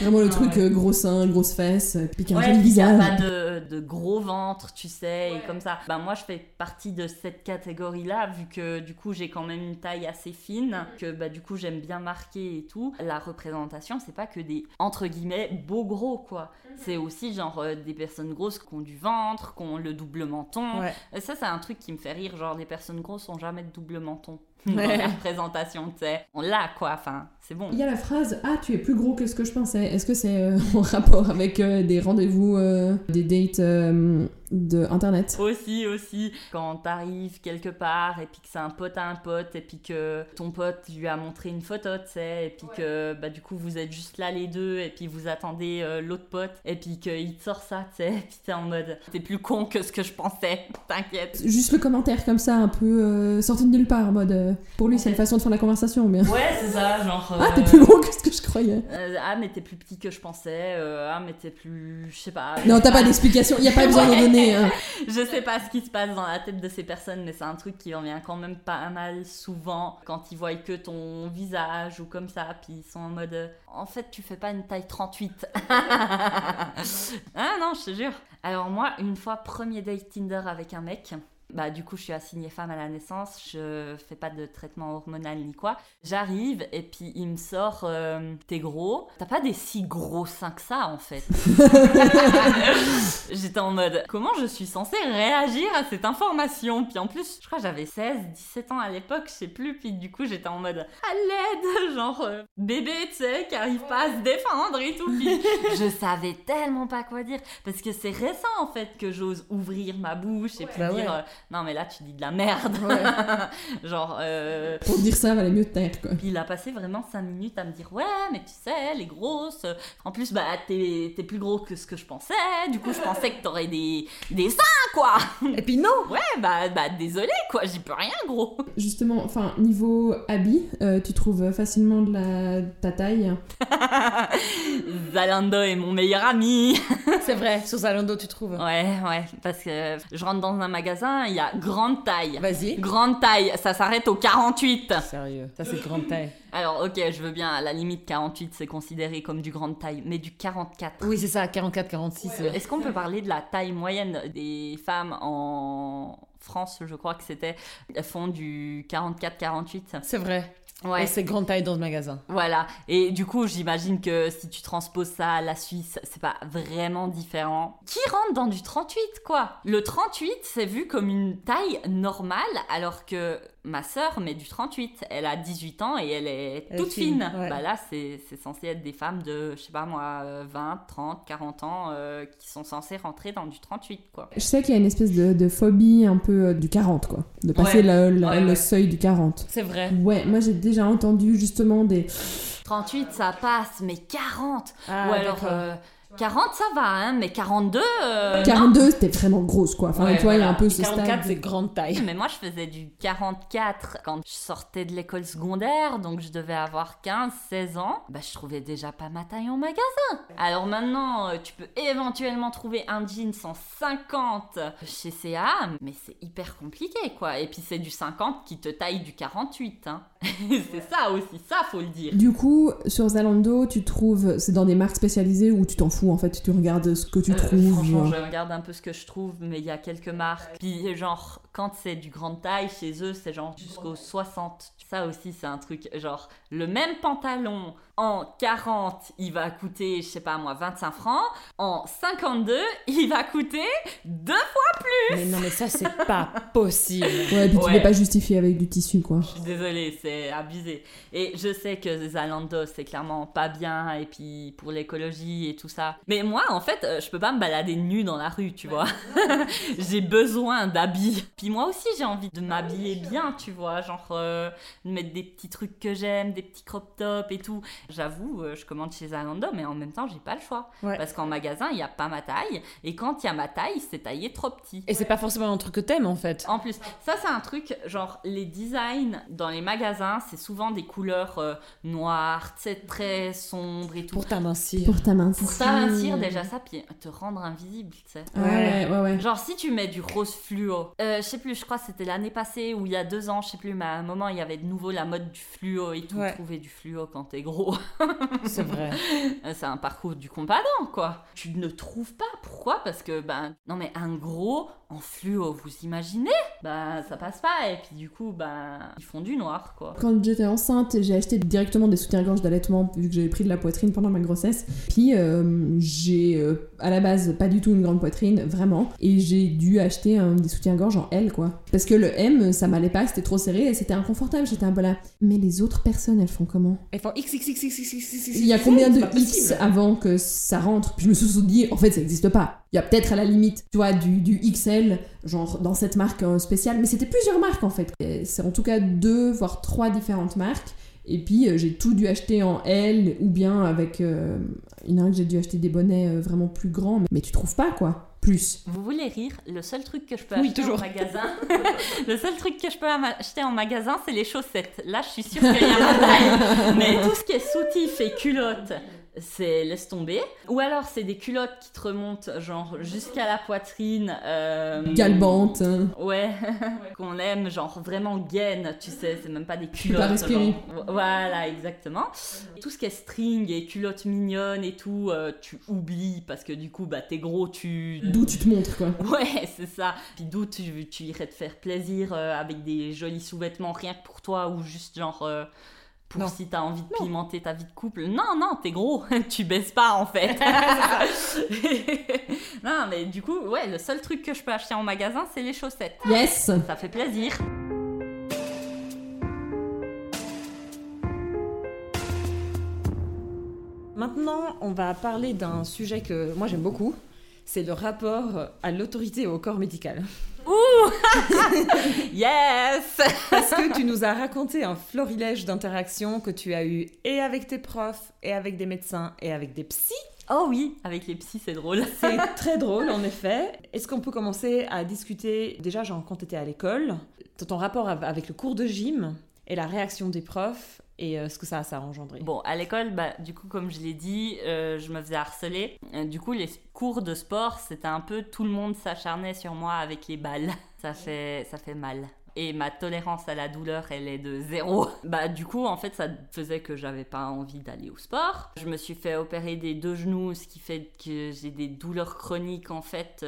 vraiment le Ah truc ouais. euh, gros sein grosse fesse puis Ouais, joli puis y a visage pas de, de gros ventre, tu sais, et comme ça. Bah moi je fais partie de cette catégorie-là, vu que du coup j'ai quand même une taille assez fine, que bah du coup j'aime bien marquer et tout. La représentation, c'est pas que des entre guillemets beaux gros quoi. C'est aussi genre euh, des personnes grosses qui ont du ventre, qui ont le double menton. Ouais. Ça c'est un truc qui me fait rire, genre les personnes grosses ont jamais double menton. Dans la représentation, tu sais. On l'a quoi, enfin, c'est bon. Il y a la phrase Ah, tu es plus gros que ce que je pensais. Est-ce que c'est euh, <laughs> en rapport avec euh, des rendez-vous, euh, des dates de internet? Aussi, aussi, quand t'arrives quelque part et puis que c'est un pote à un pote et puis que ton pote lui a montré une photo, tu sais, et puis que bah du coup vous êtes juste là les deux et puis vous attendez l'autre pote et puis qu'il te sort ça, tu sais, et <laughs> puis t'es en mode t'es plus con que ce que je pensais, t'inquiète. Juste le commentaire comme ça, un peu sorti de nulle part, en mode pour lui, c'est une façon de faire la conversation, mais. Ouais, c'est ça, genre. Ah, t'es euh, plus gros que ce que je croyais. euh, ah, mais t'es plus petit que je pensais. euh, ah, mais t'es plus. Je sais pas. Non, t'as pas d'explication, y a pas besoin d'en <laughs> donner. hein. Je sais pas ce qui se passe dans la tête de ces personnes, mais c'est un truc qui revient quand même pas mal souvent quand ils voient que ton visage ou comme ça, puis ils sont en mode euh, en fait, tu fais pas une taille 38. <laughs> ah non, je te jure. Alors, moi, une fois, premier date Tinder avec un mec. Bah, du coup, je suis assignée femme à la naissance, je fais pas de traitement hormonal ni quoi. J'arrive et puis il me sort euh, T'es gros. T'as pas des si gros seins que ça en fait. <laughs> J'étais en mode comment je suis censée réagir à cette information? Puis en plus, je crois que j'avais 16, 17 ans à l'époque, je sais plus. Puis du coup, j'étais en mode à l'aide, genre euh, bébé, tu sais, qui arrive pas à se défendre et tout. Puis je savais tellement pas quoi dire parce que c'est récent en fait que j'ose ouvrir ma bouche et puis Bah dire euh, non mais là tu dis de la merde. <laughs> genre euh, Pour dire ça, valait mieux te taire, quoi. puis il a passé vraiment 5 minutes à me dire Ouais, mais tu sais, les grosses. euh, En plus, bah, t'es t'es plus gros que ce que je pensais. Du coup, je pensais que t'aurais des, des seins, quoi. Et puis non Ouais, bah, bah désolé, quoi, j'y peux rien, gros. Justement, enfin, niveau habit, euh, tu trouves facilement de la... ta taille? <laughs> Zalando est mon meilleur ami. C'est vrai, sur Zalando, tu trouves Ouais, ouais, parce que je rentre dans un magasin, il y a grande taille. Vas-y. Grande taille, ça s'arrête au 48. Sérieux, ça c'est grande taille. Alors, ok, je veux bien, à la limite, 48, c'est considéré comme du grande taille, mais du 44. Oui, c'est ça, 44, 46. euh. Est-ce qu'on peut parler de la taille moyenne des femmes en France, je crois que c'était, elles font du 44-48 C'est vrai. Ouais. Et c'est grande taille dans le magasin. Voilà. Et du coup, j'imagine que si tu transposes ça à la Suisse, c'est pas vraiment différent. Qui rentre dans du 38, quoi? Le 38, c'est vu comme une taille normale, alors que ma sœur met du 38. Elle a 18 ans et elle est toute fine, fine. ouais. Bah là, c'est censé être des femmes de, je sais pas moi, euh, 20, 30, 40 ans euh, qui sont censées rentrer dans du 38, quoi. Je sais qu'il y a une espèce de, de phobie un peu euh, du 40, quoi. De passer Ouais. le, le- Ouais, le ouais. seuil du 40. C'est vrai. Ouais, moi j'ai déjà entendu justement des... 38, ça passe, mais 40 Ah, Ou alors, euh, 40, ça va, hein, mais 42, euh, non. 42, c'était vraiment grosse, quoi. Enfin, Ouais, toi, il y a un peu ce 44, stade. c'est grande taille. Mais moi, je faisais du 44 quand je sortais de l'école secondaire, donc je devais avoir 15, 16 ans. Bah, je trouvais déjà pas ma taille en magasin. Alors maintenant, euh, tu peux éventuellement trouver un jeans 150 chez CA, mais c'est hyper compliqué, quoi. Et puis, c'est du 50 qui te taille du 48, hein. <laughs> c'est ça aussi, ça, faut le dire. Du coup, sur Zalando, tu trouves... C'est dans des marques spécialisées où tu t'en fous, en fait, tu regardes ce que tu Euh, trouves. franchement, genre. je regarde un peu ce que je trouve, mais il y a quelques marques. Puis, genre, quand c'est du grande taille, chez eux, c'est genre jusqu'au 60. Ça aussi, c'est un truc, genre, le même pantalon en 40, il va coûter, je sais pas moi, 25 francs. En 52, il va coûter deux fois. Mais non, mais ça, c'est pas possible. Ouais, puis tu Ouais. peux pas justifier avec du tissu, quoi. Je suis désolée, c'est abusé. Et je sais que Zalando, c'est clairement pas bien, et puis pour l'écologie et tout ça. Mais moi, en fait, euh, je peux pas me balader nue dans la rue, tu vois. <laughs> j'ai besoin d'habits. Puis moi aussi, j'ai envie de m'habiller bien, tu vois. Genre, euh, de mettre des petits trucs que j'aime, des petits crop tops et tout. J'avoue, euh, je commande chez Zalando, mais en même temps, j'ai pas le choix. Ouais. Parce qu'en magasin, il y a pas ma taille. Et quand il y a ma taille, c'est taillé trop petit. Et c'est pas forcément un truc que t'aimes en fait. En plus, ça c'est un truc, genre les designs dans les magasins, c'est souvent des couleurs euh, noires, tu sais, très sombres et tout. Pour t'amincir. Pour ta main. Pour ça, amincir déjà ça, puis te rendre invisible, tu sais. Ouais, ouais, ouais. Genre si tu mets du rose fluo, euh, je sais plus, je crois que c'était l'année passée ou il y a deux ans, je sais plus, mais à un moment il y avait de nouveau la mode du fluo et tout. Ouais. Trouver du fluo quand t'es gros, C'est vrai. <laughs> C'est un parcours du combattant quoi. Tu ne trouves pas, pourquoi? Parce que ben non mais un gros en fluo, vous imaginez? Ben ça passe pas et puis du coup ben ils font du noir quoi. Quand j'étais enceinte, j'ai acheté directement des soutiens-gorge d'allaitement vu que j'avais pris de la poitrine pendant ma grossesse. Puis euh, j'ai euh, à la base pas du tout une grande poitrine, vraiment. Et j'ai dû acheter euh, des soutiens-gorge en L, quoi. Parce que le M, ça m'allait pas, c'était trop serré et c'était inconfortable. J'étais un peu là. Mais les autres personnes, elles font comment? Elles font x, Il y a combien de X avant que ça rentre Puis je me suis dit, en fait, ça n'existe pas. Il y a peut-être à la limite, tu vois, du, du XL, genre dans cette marque euh, spéciale. Mais c'était plusieurs marques, en fait. C'est en tout cas deux, voire trois différentes marques. Et puis euh, j'ai tout dû acheter en L ou bien avec. euh, il y en a un que j'ai dû acheter des bonnets euh, vraiment plus grands, mais, mais tu trouves pas quoi. Plus. Vous voulez rire Le seul truc que je peux Oui, acheter toujours. en magasin, <laughs> le seul truc que je peux acheter en magasin, c'est les chaussettes. Là, je suis sûre qu'il y a <laughs> ma taille. Mais tout ce qui est soutif et culotte, c'est laisse tomber. Ou alors, c'est des culottes qui te remontent genre jusqu'à la poitrine. euh, Galbante. hein. Ouais, <laughs> qu'on aime, genre vraiment gaine, tu sais, c'est même pas des culottes. pas respirer. genre. Voilà, exactement. Tout ce qui est string et culottes mignonnes et tout, euh, tu oublies parce que du coup, bah t'es gros, tu. D'où tu te montres quoi. <laughs> Ouais, c'est ça. Puis d'où tu, tu irais te faire plaisir euh, avec des jolis sous-vêtements rien que pour toi ou juste genre. Pour Non. si t'as envie de pimenter ta vie de couple. Non, non, t'es gros, <laughs> tu baisses pas en fait. <laughs> <laughs> non, mais du coup, ouais, le seul truc que je peux acheter en magasin, c'est les chaussettes. Yes Ça fait plaisir. Maintenant, on va parler d'un sujet que moi j'aime beaucoup. C'est le rapport à l'autorité et au corps médical. <laughs> Yes Parce que tu nous as raconté un florilège d'interactions que tu as eues et avec tes profs, et avec des médecins, et avec des psys. Oh oui, avec les psys, c'est drôle. <laughs> C'est très drôle en effet. Est-ce qu'on peut commencer à discuter déjà genre quand tu étais à l'école, ton rapport av- avec le cours de gym et la réaction des profs et euh, ce que ça, a engendré Bon, à l'école, bah, du coup, comme je l'ai dit, euh, je me faisais harceler. Euh, du coup, les cours de sport, c'était un peu tout le monde s'acharnait sur moi avec les balles. <laughs> Ça fait, ça fait mal. Et ma tolérance à la douleur, elle est de zéro. <laughs> Bah, du coup, en fait, ça faisait que j'avais pas envie d'aller au sport. Je me suis fait opérer des deux genoux, ce qui fait que j'ai des douleurs chroniques, en fait,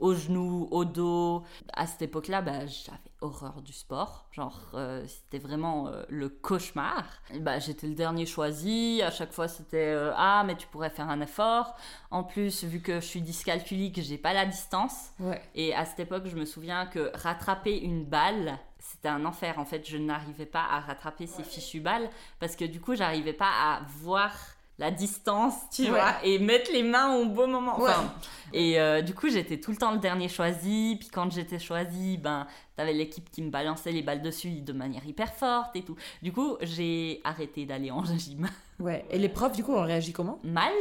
euh, au genou, au dos. À cette époque-là, bah, j'avais horreur du sport. Genre, euh, c'était vraiment euh, le cauchemar. Bah, j'étais le dernier choisi. À chaque fois, c'était euh, Ah, mais tu pourrais faire un effort. En plus, vu que je suis dyscalculique, j'ai pas la distance. Ouais. Et à cette époque, je me souviens que rattraper une balle, c'était un enfer. En fait, je n'arrivais pas à rattraper ces fichues balles parce que du coup, j'arrivais pas à voir la distance, tu Ouais. vois, et mettre les mains au bon moment. Enfin, et euh, du coup, j'étais tout le temps le dernier choisi. Puis quand j'étais choisi, ben, t'avais l'équipe qui me balançait les balles dessus de manière hyper forte et tout. Du coup, j'ai arrêté d'aller en gym. <laughs> Ouais. Et les profs, du coup, ont réagi comment? Mal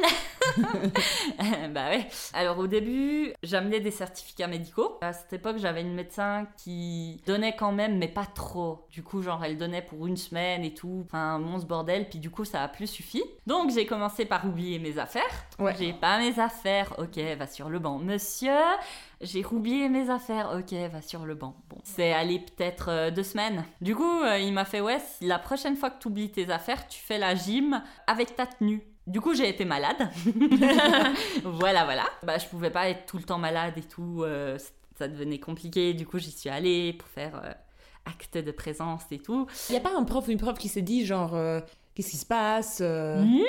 <laughs> Bah ouais. Alors au début, j'amenais des certificats médicaux. À cette époque, j'avais une médecin qui donnait quand même, mais pas trop. Du coup, genre, elle donnait pour une semaine et tout. Enfin, mon ce bordel. Puis du coup, ça a plus suffi. Donc, j'ai commencé par oublier mes affaires. Ouais. J'ai pas mes affaires. Ok, va sur le banc. Monsieur, j'ai oublié mes affaires. Ok, va sur le banc. Bon, c'est allé peut-être euh, deux semaines. Du coup, euh, il m'a fait ouais, la prochaine fois que tu oublies tes affaires, tu fais la gym avec ta tenue. Du coup, j'ai été malade. <laughs> voilà, voilà. Bah, je pouvais pas être tout le temps malade et tout. euh, ça devenait compliqué. Du coup, j'y suis allée pour faire euh, acte de présence et tout. Il y a pas un prof ou une prof qui s'est dit genre euh, qu'est-ce qui se passe euh, Non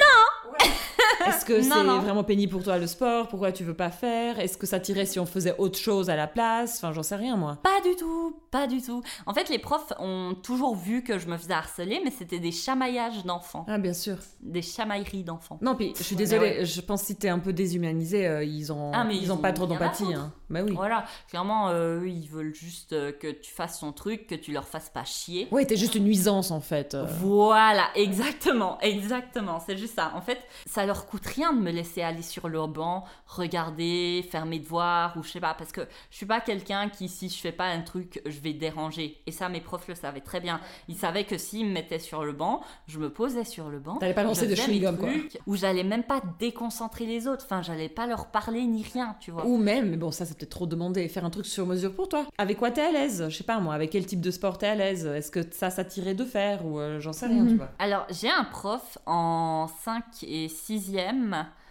<laughs> Est-ce que c'est vraiment pénible pour toi le sport? Pourquoi tu veux pas faire? Est-ce que ça tirait si on faisait autre chose à la place? Enfin, j'en sais rien moi. Pas du tout, pas du tout. En fait, les profs ont toujours vu que je me faisais harceler, mais c'était des chamaillages d'enfants, Ah bien sûr. des chamailleries d'enfants. Non, puis je suis désolée, ouais. je pense que si t'es un peu déshumanisé, euh, ils ont Ah, mais ils, ils ont ont pas trop d'empathie. Hein. Bah oui. Voilà, clairement, euh, eux, ils veulent juste euh, que tu fasses ton truc, que tu leur fasses pas chier. Ouais, t'es juste une nuisance en fait. euh. Voilà, exactement, <laughs> exactement, c'est juste ça. En fait, ça leur coûte rien de me laisser aller sur le banc, regarder, faire mes devoirs ou je sais pas, parce que je suis pas quelqu'un qui, si je fais pas un truc, je vais déranger. Et ça, mes profs le savaient très bien. Ils savaient que s'ils me mettaient sur le banc, je me posais sur le banc. T'allais pas lancer de chewing-gum, quoi. Où j'allais même pas déconcentrer les autres. Enfin, j'allais pas leur parler ni rien, tu vois. Ou même, mais bon, ça c'est peut-être trop demandé, faire un truc sur mesure pour toi. Avec quoi t'es à l'aise? Je sais pas moi, avec quel type de sport t'es à l'aise? Est-ce que ça, ça t'irait de faire? Ou euh, j'en sais rien, Mhm. tu vois. Alors, j'ai un prof en 5 et 6e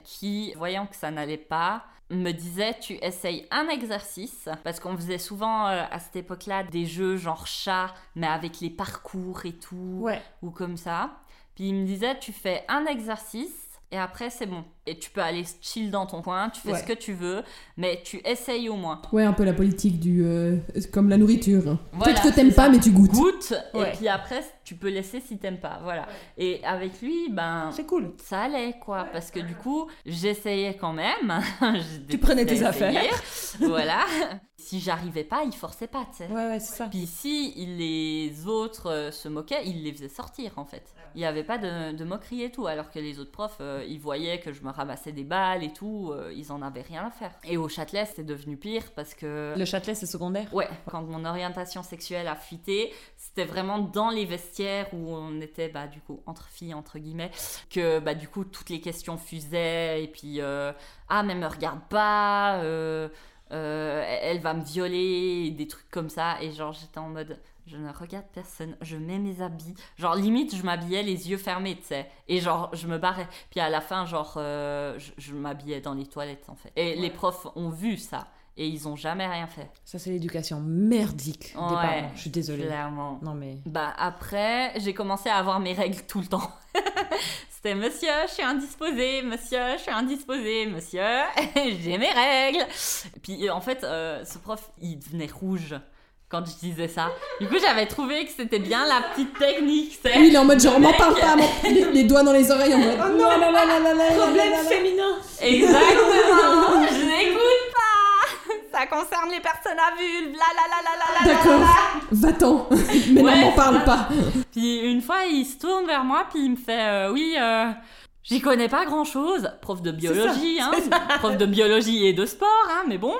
qui, voyant que ça n'allait pas, me disait tu essayes un exercice parce qu'on faisait souvent euh, à cette époque-là des jeux genre chat mais avec les parcours et tout Ouais. ou comme ça. Puis il me disait tu fais un exercice et après c'est bon et tu peux aller chill dans ton coin, tu fais Ouais. ce que tu veux mais tu essayes au moins. Ouais, un peu la politique du. euh, comme la nourriture. Voilà, Peut-être que t'aimes pas, mais tu goûtes. Goûte Ouais. et puis après tu peux laisser si t'aimes pas, voilà. Et avec lui ben C'est cool. ça allait quoi. Parce que du coup j'essayais quand même. <laughs> Tu prenais tes affaires. voilà. <laughs> Si j'arrivais pas il forçait pas tu sais. Ouais, ouais, c'est ça. puis si les autres euh, se moquaient il les faisait sortir en fait. Il y avait pas de, de moquerie et tout alors que les autres profs euh, ils voyaient que je me ramassais des balles et tout euh, ils en avaient rien à faire. Et au Châtelet c'est devenu pire parce que Le Châtelet, c'est secondaire. Ouais, quand mon orientation sexuelle a fuité, c'était vraiment dans les vestiaires où on était bah du coup entre filles entre guillemets que bah du coup toutes les questions fusaient et puis euh, ah mais me regarde pas euh, euh, elle va me violer et des trucs comme ça et genre j'étais en mode je ne regarde personne, je mets mes habits. Genre, limite, je m'habillais les yeux fermés, tu sais. Et genre, je me barrais. Puis à la fin, genre, je, je m'habillais dans les toilettes, en fait. Et les profs ont vu ça. Et ils ont jamais rien fait. Ça, c'est l'éducation merdique des Ouais, parents. Je suis désolée. Clairement. Non, mais. Bah après, j'ai commencé à avoir mes règles tout le temps. <laughs> C'était monsieur, je suis indisposée, monsieur, je suis indisposée, monsieur, <laughs> j'ai mes règles. Et puis en fait, euh, ce prof, il devenait rouge quand je disais ça. Du coup, j'avais trouvé que c'était bien la petite technique, c'est... Oui, il est en mode genre, m'en parle pas, les, les doigts dans les oreilles en mode. Oh non, la, la, la, la, la, Problème féminin Exactement Je Ça concerne les personnes à vulve, la la la la la la la D'accord, va-t'en. <laughs> Mais Ouais, c'est parle ça. pas. Puis une fois, il se tourne vers moi, puis il me fait euh, Oui, euh, j'y connais pas grand chose. Prof de biologie, hein. Prof de biologie et de sport, hein, mais bon,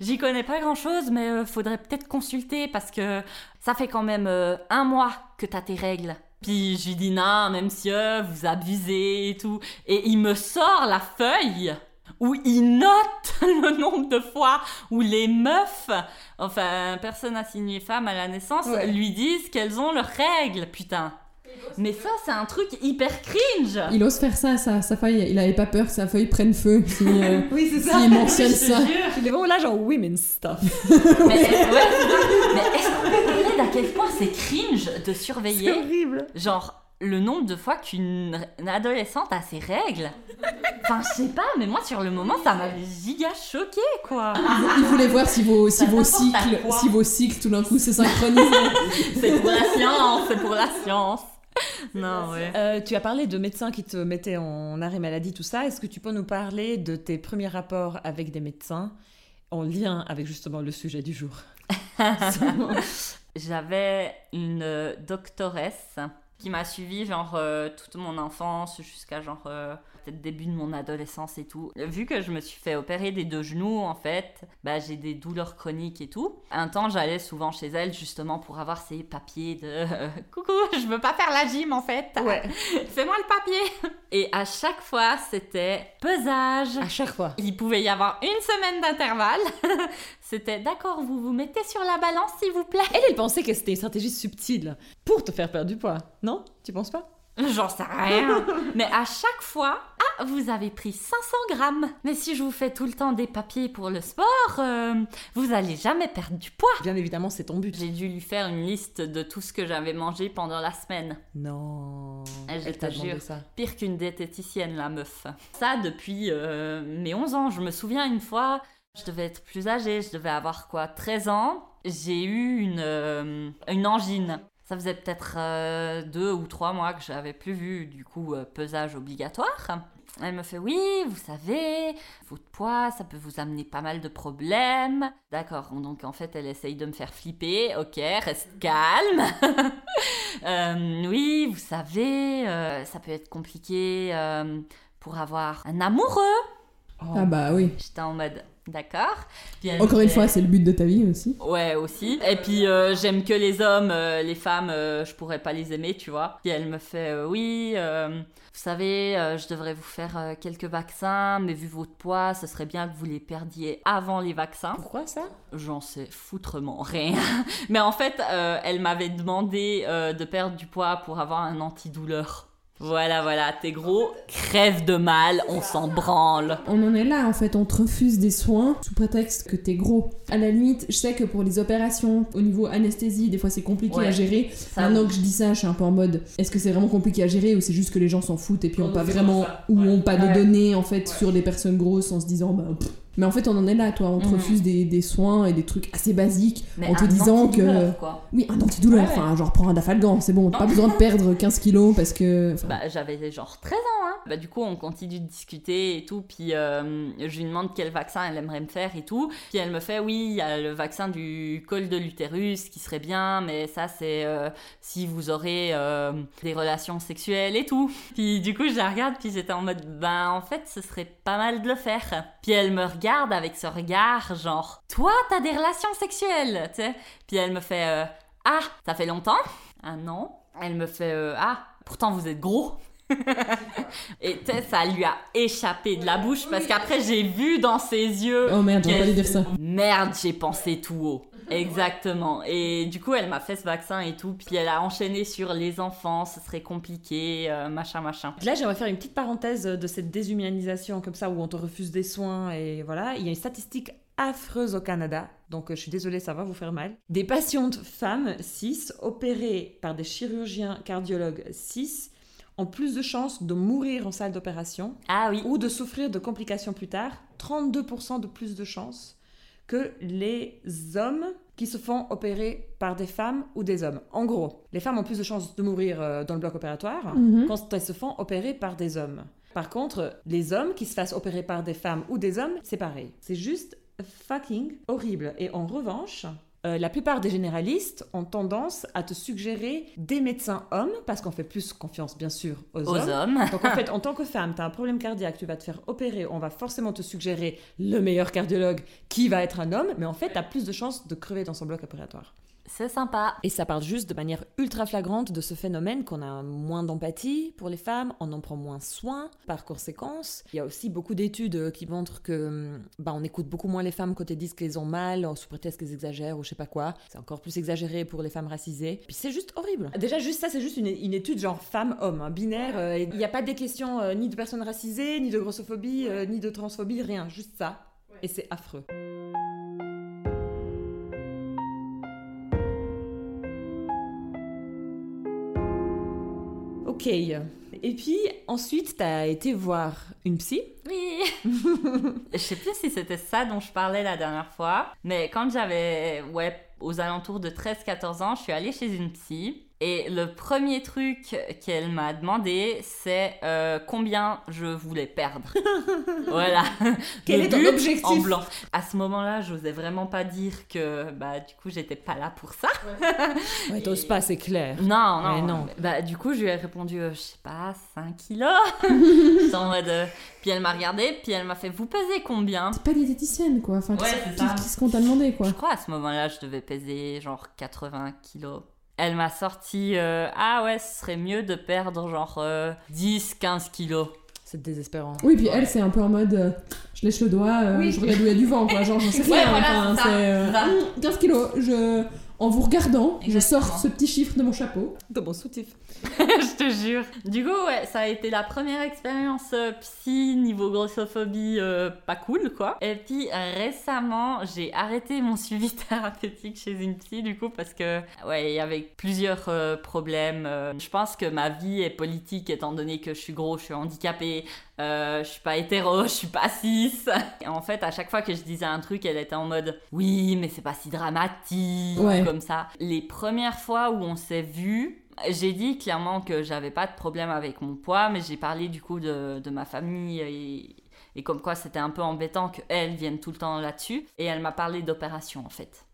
j'y connais pas grand chose, mais euh, faudrait peut-être consulter parce que ça fait quand même euh, un mois que t'as tes règles. Puis je lui dis Non, même monsieur, vous abusez et tout. Et il me sort la feuille où il note <laughs> le nombre de fois où les meufs, enfin, personne assignée femme à la naissance, Ouais. lui disent qu'elles ont leurs règles, putain. Mais ça, c'est un truc hyper cringe. Il ose faire ça, sa, sa feuille, il avait pas peur que sa feuille prenne feu. Si, euh, <laughs> Oui, c'est S'il mentionne Je te ça. Il est vraiment là, genre women stuff. Mais, ouais, <laughs> mais est-ce qu'on peut parler d'à quel point c'est cringe de C'est surveiller, horrible. genre, le nombre de fois qu'une une adolescente a ses règles Enfin, je sais pas, mais moi, sur le moment, ça m'avait giga choqué, quoi. il voulait voir si vos, si vos cycles, si vos cycles tout d'un coup se synchronisaient. <laughs> C'est pour la science, c'est pour la science. Non, ouais. Euh, tu as parlé de médecins qui te mettaient en arrêt maladie, tout ça. Est-ce que tu peux nous parler de tes premiers rapports avec des médecins en lien avec justement le sujet du jour? <laughs> J'avais une doctoresse qui m'a suivi genre euh, toute mon enfance jusqu'à genre euh, peut-être début de mon adolescence et tout. Vu que je me suis fait opérer des deux genoux en fait, bah j'ai des douleurs chroniques et tout. Un temps j'allais souvent chez elle justement pour avoir ces papiers de euh, <laughs> coucou, je veux pas faire la gym en fait. Ouais. <laughs> Fais-moi le papier. Et à chaque fois c'était pesage. À chaque fois. Il pouvait y avoir une semaine d'intervalle. <laughs> C'était d'accord, vous vous mettez sur la balance s'il vous plaît. Elle, elle pensait que c'était une stratégie subtile pour te faire perdre du poids. Non? Tu penses pas? J'en sais rien. Mais à chaque fois, ah, vous avez pris 500 grammes. Mais si je vous fais tout le temps des papiers pour le sport, euh, vous allez jamais perdre du poids. Bien évidemment, c'est ton but. J'ai dû lui faire une liste de tout ce que j'avais mangé pendant la semaine. Non. Je Elle te jure. ça. Pire qu'une diététicienne, la meuf. Ça depuis euh, mes 11 ans. Je me souviens une fois, je devais être plus âgée, je devais avoir quoi, 13 ans. J'ai eu une, euh, une angine. Ça faisait peut-être euh, deux ou trois mois que j'avais plus vu, du coup, euh, pesage obligatoire. Elle me fait oui, vous savez, votre poids, ça peut vous amener pas mal de problèmes. D'accord, donc en fait, elle essaye de me faire flipper. Ok, reste calme. <laughs> Euh, oui, vous savez, ça peut être compliqué pour avoir un amoureux. Ah bah oui. J'étais en mode d'accord. Encore une fait- fois, c'est le but de ta vie aussi. Ouais, aussi. Et puis, euh, j'aime que les hommes, euh, les femmes, euh, je pourrais pas les aimer, tu vois. Puis elle me fait, euh, oui, vous savez, je devrais vous faire quelques vaccins, mais vu votre poids, ce serait bien que vous les perdiez avant les vaccins. Pourquoi ça? J'en sais foutrement rien. <laughs> mais en fait, elle m'avait demandé de perdre du poids pour avoir un antidouleur. Voilà, voilà, t'es gros, crève de mal, on s'en branle. On en est là en fait, on te refuse des soins sous prétexte que t'es gros. À la limite, je sais que pour les opérations, au niveau anesthésie, des fois c'est compliqué Ouais. à gérer. Ça, Maintenant que je dis ça, je suis un peu en mode est-ce que c'est vraiment compliqué à gérer ou c'est juste que les gens s'en foutent et puis On ont pas vraiment ou Ouais. ont pas de Ouais. données en fait sur les personnes grosses en se disant bah pff. Mais en fait on en est là toi, on te Mhm. refuse des, des soins et des trucs assez basiques mais en te disant que quoi. oui un antidouleur, Ouais. enfin genre prends un dafalgan, c'est bon, pas besoin de perdre 15 kilos parce que enfin, Bah, j'avais genre 13 ans, hein. Bah, du coup, on continue de discuter et tout. Puis, euh, je lui demande quel vaccin elle aimerait me faire et tout. Puis, elle me fait, oui, il y a le vaccin du col de l'utérus qui serait bien, mais ça, c'est euh, si vous aurez euh, des relations sexuelles et tout. Puis, du coup, je la regarde, puis j'étais en mode, ben, en fait, ce serait pas mal de le faire. Puis, elle me regarde avec ce regard, genre, toi, t'as des relations sexuelles, tu sais. Puis, elle me fait, euh, ah, ça fait longtemps? Un an. Elle me fait, euh, ah, pourtant, vous êtes gros. <laughs> Et ça lui a échappé de la bouche parce qu'après j'ai vu dans ses yeux. oh merde, j'aurais pas dû dire ça. Merde, j'ai pensé tout haut. Exactement. Et du coup, elle m'a fait ce vaccin et tout. Puis elle a enchaîné sur les enfants, ce serait compliqué, euh, machin, machin. Là, j'aimerais faire une petite parenthèse de cette déshumanisation comme ça où on te refuse des soins et voilà. Il y a une statistique affreuse au Canada, donc euh, je suis désolée, ça va vous faire mal. Des patientes femmes cis opérées par des chirurgiens cardiologues cis ont plus de chances de mourir en salle d'opération Ah oui. ou de souffrir de complications plus tard, 32% de plus de chances que les hommes qui se font opérer par des femmes ou des hommes. En gros, les femmes ont plus de chances de mourir euh, dans le bloc opératoire Mhm. quand elles se font opérer par des hommes. Par contre, les hommes qui se fassent opérer par des femmes ou des hommes, c'est pareil. C'est juste fucking horrible. Et en revanche, euh, la plupart des généralistes ont tendance à te suggérer des médecins hommes, parce qu'on fait plus confiance bien sûr aux, Aux hommes. hommes. Donc en fait, <laughs> en tant que femme, tu as un problème cardiaque, tu vas te faire opérer, on va forcément te suggérer le meilleur cardiologue qui va être un homme, mais en fait, tu as plus de chances de crever dans son bloc opératoire. C'est sympa. Et ça parle juste de manière ultra flagrante de ce phénomène qu'on a moins d'empathie pour les femmes, on en prend moins soin par conséquence. Il y a aussi beaucoup d'études qui montrent que hum, bah, on écoute beaucoup moins les femmes quand elles disent qu'elles ont mal, sous prétexte qu'elles exagèrent ou je sais pas quoi. C'est encore plus exagéré pour les femmes racisées. Puis c'est juste horrible. Déjà juste ça, c'est juste une, une étude genre femme-homme, hein, binaire. euh, Il n'y a pas des questions euh, ni de personnes racisées, ni de grossophobie, euh, ni de transphobie, rien. Juste ça. Et c'est affreux. Ok. Et puis ensuite, t'as été voir une psy. Oui. <laughs> je sais plus si c'était ça dont je parlais la dernière fois, mais quand j'avais ouais, aux alentours de 13-14 ans, je suis allée chez une psy. Et le premier truc qu'elle m'a demandé, c'est euh, combien je voulais perdre. <laughs> voilà. Quel Le est ton objectif En blanc. À ce moment-là, j'osais vraiment pas dire que bah du coup j'étais pas là pour ça. Ouais, <laughs> t'oses pas, c'est clair. Non, non. Mais non. Bah, du coup, je lui ai répondu, euh, je sais pas, 5 kilos. <laughs> En mode, euh, Puis elle m'a regardé, puis elle m'a fait, vous pesez combien? T'es pas diététicienne quoi, enfin Ouais, qu'est-ce c'est ça. qu'est-ce qu'on t'a demandé quoi Je crois à ce moment-là, je devais peser genre 80 kilos. Elle m'a sorti, euh, ah ouais, ce serait mieux de perdre genre 10-15 kilos. C'est désespérant. Oui, puis elle, c'est un peu en mode euh, je lèche le doigt, euh, Oui. je regarde où il y a du vent, quoi. Genre, j'en sais <laughs> Ouais, rien. voilà, enfin, c'est ça, c'est euh, c'est ça. hum, 15 kilos. Je, en vous regardant, je sors ce petit chiffre de mon chapeau. De mon soutif. <laughs> je te jure. Du coup, ouais, ça a été la première expérience euh, psy niveau grossophobie euh, pas cool, quoi. Et puis récemment, j'ai arrêté mon suivi <laughs> thérapeutique chez une psy, du coup, parce que, ouais, il y avait plusieurs euh, problèmes. Je pense que ma vie est politique, étant donné que je suis gros, je suis handicapée, je suis pas hétéro, je suis pas cis. <laughs> Et en fait, à chaque fois que je disais un truc, elle était en mode oui, mais c'est pas si dramatique, Ouais. comme ça. Les premières fois où on s'est vu, j'ai dit clairement que j'avais pas de problème avec mon poids, mais j'ai parlé du coup de, de ma famille et, et comme quoi c'était un peu embêtant qu'elle vienne tout le temps là-dessus. Et elle m'a parlé d'opération en fait.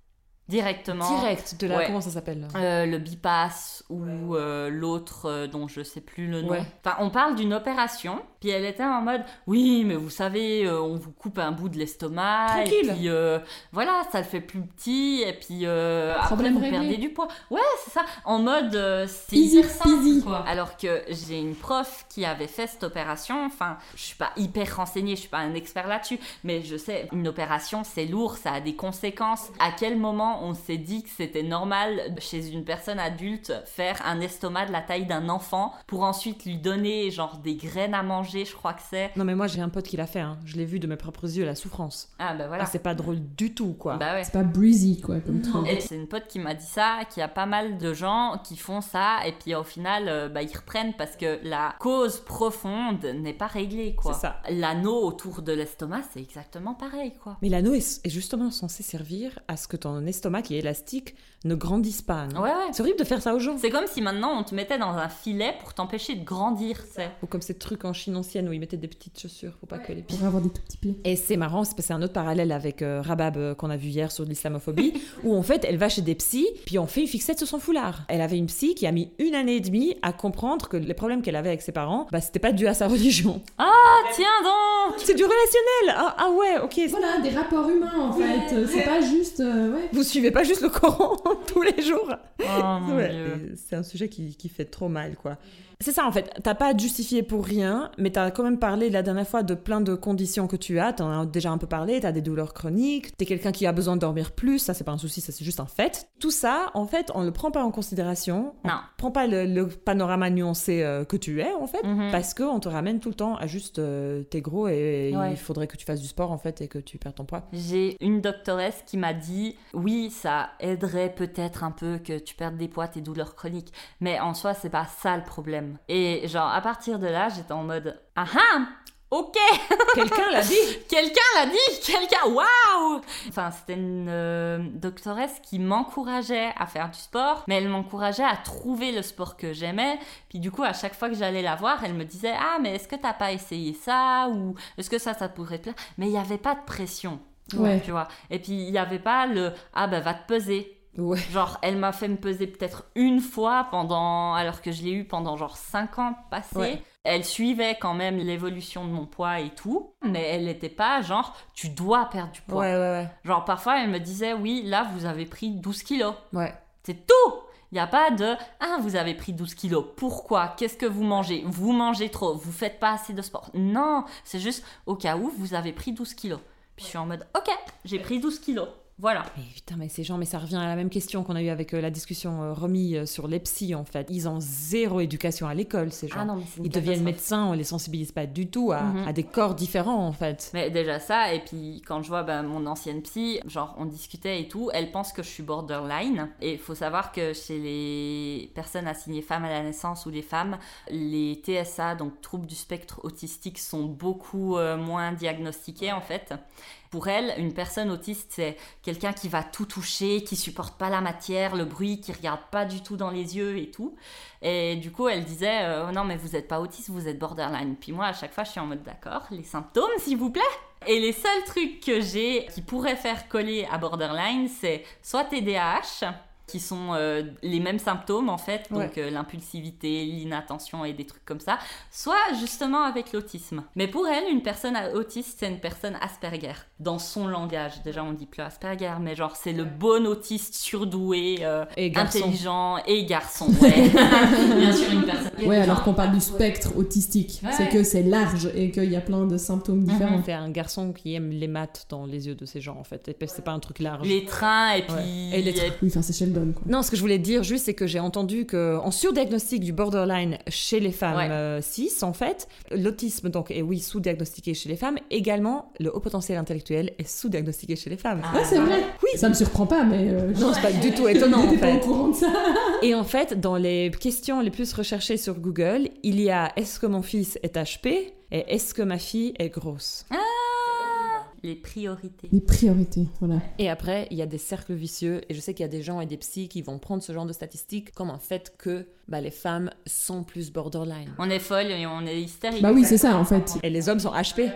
directement. Direct de la. Ouais. Comment ça s'appelle? Euh, le bypass ou euh, l'autre euh, dont je sais plus le nom. Ouais. Enfin, on parle d'une opération, puis elle était en mode oui, mais vous savez, euh, on vous coupe un bout de l'estomac, Tranquille. et puis euh, voilà, ça le fait plus petit, et puis euh, après Problème vous réglé. perdez du poids. Ouais, c'est ça, en mode euh, c'est Easy hyper simple, quoi. Alors que j'ai une prof qui avait fait cette opération, enfin, je suis pas hyper renseignée, je suis pas un expert là-dessus, mais je sais, une opération c'est lourd, ça a des conséquences. À quel moment on s'est dit que c'était normal chez une personne adulte faire un estomac de la taille d'un enfant pour ensuite lui donner genre des graines à manger, je crois que c'est. Non, mais moi j'ai un pote qui l'a fait. hein. Je l'ai vu de mes propres yeux, la souffrance. Ah bah voilà. Ah, c'est pas drôle du tout, quoi. Bah ouais. C'est pas breezy, quoi, comme truc. Et c'est une pote qui m'a dit ça, qu'il y a pas mal de gens qui font ça, et puis au final, euh, bah, ils reprennent parce que la cause profonde n'est pas réglée, quoi. C'est ça. L'anneau autour de l'estomac, c'est exactement pareil, quoi. Mais l'anneau est, est justement censé servir à ce que ton estomac qui est élastique ne grandisse pas. non? Ouais, ouais. C'est horrible de faire ça aux gens. C'est comme si maintenant on te mettait dans un filet pour t'empêcher de grandir, c'est. Ou comme ces trucs en Chine ancienne où ils mettaient des petites chaussures pour pas que les pieds. Pour avoir des tout petits pieds. Et c'est marrant, c'est c'est un autre parallèle avec euh, Rabab euh, qu'on a vu hier sur l'islamophobie, <laughs> où en fait elle va chez des psys, puis on fait une fixette sur son foulard. Elle avait une psy qui a mis une année et demie à comprendre que les problèmes qu'elle avait avec ses parents, bah c'était pas dû à sa religion. <laughs> Ah, tiens donc C'est du relationnel ah, ah ouais, ok. Voilà, des rapports humains, en fait. Euh, C'est pas juste... euh, ouais. Vous suivez pas juste le Coran <laughs> tous les jours Oh Ouais, c'est un sujet qui, qui fait trop mal, quoi. C'est ça, en fait. T'as pas justifier pour rien, mais t'as quand même parlé la dernière fois de plein de conditions que tu as. T'en as déjà un peu parlé. T'as des douleurs chroniques. T'es quelqu'un qui a besoin de dormir plus. Ça, c'est pas un souci, ça, c'est juste un fait. Tout ça, en fait, on le prend pas en considération. On Non. prend pas le, le panorama nuancé euh, que tu es, en fait. Mhm. Parce qu'on te ramène tout le temps à juste euh, t'es gros et Ouais. il faudrait que tu fasses du sport, en fait, et que tu perds ton poids. J'ai une doctoresse qui m'a dit oui, ça aiderait peut-être un peu que tu perdes des poids, tes douleurs chroniques, mais en soi, c'est pas ça le problème. Et genre, à partir de là, j'étais en mode ah ah, ok, Quelqu'un l'a dit <laughs> quelqu'un l'a dit, quelqu'un, waouh Enfin, c'était une euh, doctoresse qui m'encourageait à faire du sport, mais elle m'encourageait à trouver le sport que j'aimais. Puis du coup, à chaque fois que j'allais la voir, elle me disait ah mais est-ce que t'as pas essayé ça? Ou est-ce que ça, ça pourrait te plaire? Mais il n'y avait pas de pression. Ouais. Tu vois. Et puis il n'y avait pas le ah bah va te peser. Ouais. Genre elle m'a fait me peser peut-être une fois pendant alors que je l'ai eu pendant genre 5 ans passés. Ouais. Elle suivait quand même l'évolution de mon poids et tout, mais elle n'était pas genre tu dois perdre du poids. Ouais. Genre parfois elle me disait oui là vous avez pris 12 kilos. Ouais. C'est tout Il n'y a pas de Ah, vous avez pris 12 kilos. Pourquoi? Qu'est-ce que vous mangez? Vous mangez trop. Vous faites pas assez de sport. Non, c'est juste au cas où vous avez pris 12 kilos. Puis je suis en mode Ok, j'ai pris 12 kilos. Voilà. Mais putain, mais ces gens, mais ça revient à la même question qu'on a eu avec euh, la discussion euh, remis euh, sur les psys, en fait. Ils ont zéro éducation à l'école, ces gens. Ah non, mais Ils deviennent médecins, on les sensibilise pas du tout à, Mhm. à des corps différents, en fait. Mais déjà ça, et puis quand je vois bah, mon ancienne psy, genre on discutait et tout, elle pense que je suis borderline. Et il faut savoir que chez les personnes assignées femmes à la naissance ou les femmes, les TSA, donc troubles du spectre autistique, sont beaucoup euh, moins diagnostiqués en fait. Pour elle, une personne autiste, c'est quelqu'un qui va tout toucher, qui supporte pas la matière, le bruit, qui regarde pas du tout dans les yeux et tout. Et du coup, elle disait euh, non mais vous êtes pas autiste, vous êtes borderline. Puis moi, à chaque fois, je suis en mode d'accord, les symptômes, s'il vous plaît. Et les seuls trucs que j'ai qui pourraient faire coller à borderline, c'est soit TDAH, qui sont euh, les mêmes symptômes en fait, donc euh, l'impulsivité, l'inattention et des trucs comme ça, soit justement avec l'autisme. Mais pour elle, une personne autiste, c'est une personne Asperger. Dans son langage, déjà on dit plus Asperger, mais genre c'est le bon autiste surdoué, euh, Et intelligent et garçon. Ouais. <laughs> Bien sûr, une personne. Ouais, alors qu'on parle du spectre autistique, Ouais. c'est que c'est large et qu'il y a plein de symptômes différents. C'est un garçon qui aime les maths dans les yeux de ces gens, en fait. Et c'est pas un truc large. Les trains et puis. Ouais. Et les trains. Oui, enfin, c'est Sheldon, quoi. Non, ce que je voulais dire juste, c'est que j'ai entendu que en surdiagnostic du borderline chez les femmes Ouais. euh, cis, en fait, l'autisme donc est oui sous-diagnostiqué chez les femmes. Également, le haut potentiel intellectuel est sous-diagnostiqué chez les femmes. Ah. Ouais, c'est vrai. Oui. Ça me surprend pas, mais. euh, Non, c'est pas du tout étonnant en <laughs> J'étais pas au fait. courant de ça. <laughs> Et en fait, dans les questions les plus recherchées sur Google, il y a est-ce que mon fils est HP et est-ce que ma fille est grosse? Les priorités. Les priorités, voilà. Et après, il y a des cercles vicieux, et je sais qu'il y a des gens et des psys qui vont prendre ce genre de statistiques comme un fait que bah, les femmes sont plus borderline. On est folle et on est hystérique. Bah oui, c'est ça, en fait. Et les hommes sont HP.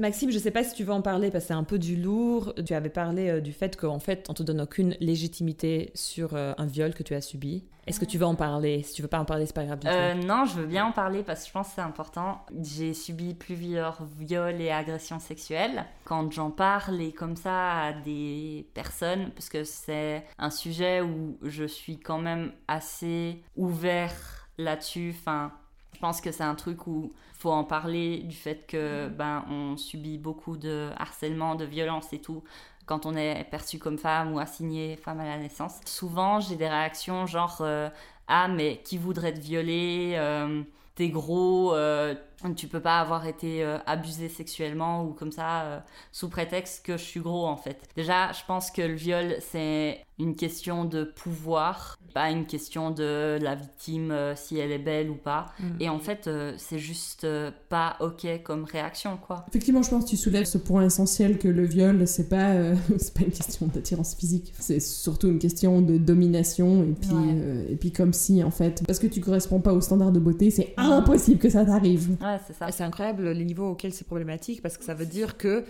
Maxime, je sais pas si tu veux en parler parce que c'est un peu du lourd. Tu avais parlé euh, du fait qu'en fait, on te donne aucune légitimité sur euh, un viol que tu as subi. Est-ce que tu veux en parler? Si tu veux pas en parler, c'est pas grave du Euh, tout. non, je veux bien en parler parce que je pense que c'est important. J'ai subi plusieurs viols et agressions sexuelles. Quand j'en parle et comme ça à des personnes, parce que c'est un sujet où je suis quand même assez ouvert là-dessus. Enfin, je pense que c'est un truc où faut en parler du fait que ben on subit beaucoup de harcèlement, de violence et tout quand on est perçu comme femme ou assigné femme à la naissance. Souvent, j'ai des réactions genre euh, ah mais qui voudrait te violer euh, T'es gros, euh, tu peux pas avoir été euh, abusé sexuellement ou comme ça euh, sous prétexte que je suis gros en fait. Déjà, je pense que le viol c'est une question de pouvoir, pas une question de la victime euh, si elle est belle ou pas. Mm. Et en fait, euh, c'est juste euh, pas ok comme réaction quoi. Effectivement, je pense que tu soulèves ce point essentiel que le viol, c'est pas, euh, <laughs> c'est pas une question d'attirance physique, c'est surtout une question de domination. Et puis, Ouais. euh, et puis comme si, en fait, parce que tu corresponds pas aux standards de beauté, c'est impossible que ça t'arrive. Ouais, c'est ça. C'est incroyable les niveaux auxquels c'est problématique parce que ça veut dire que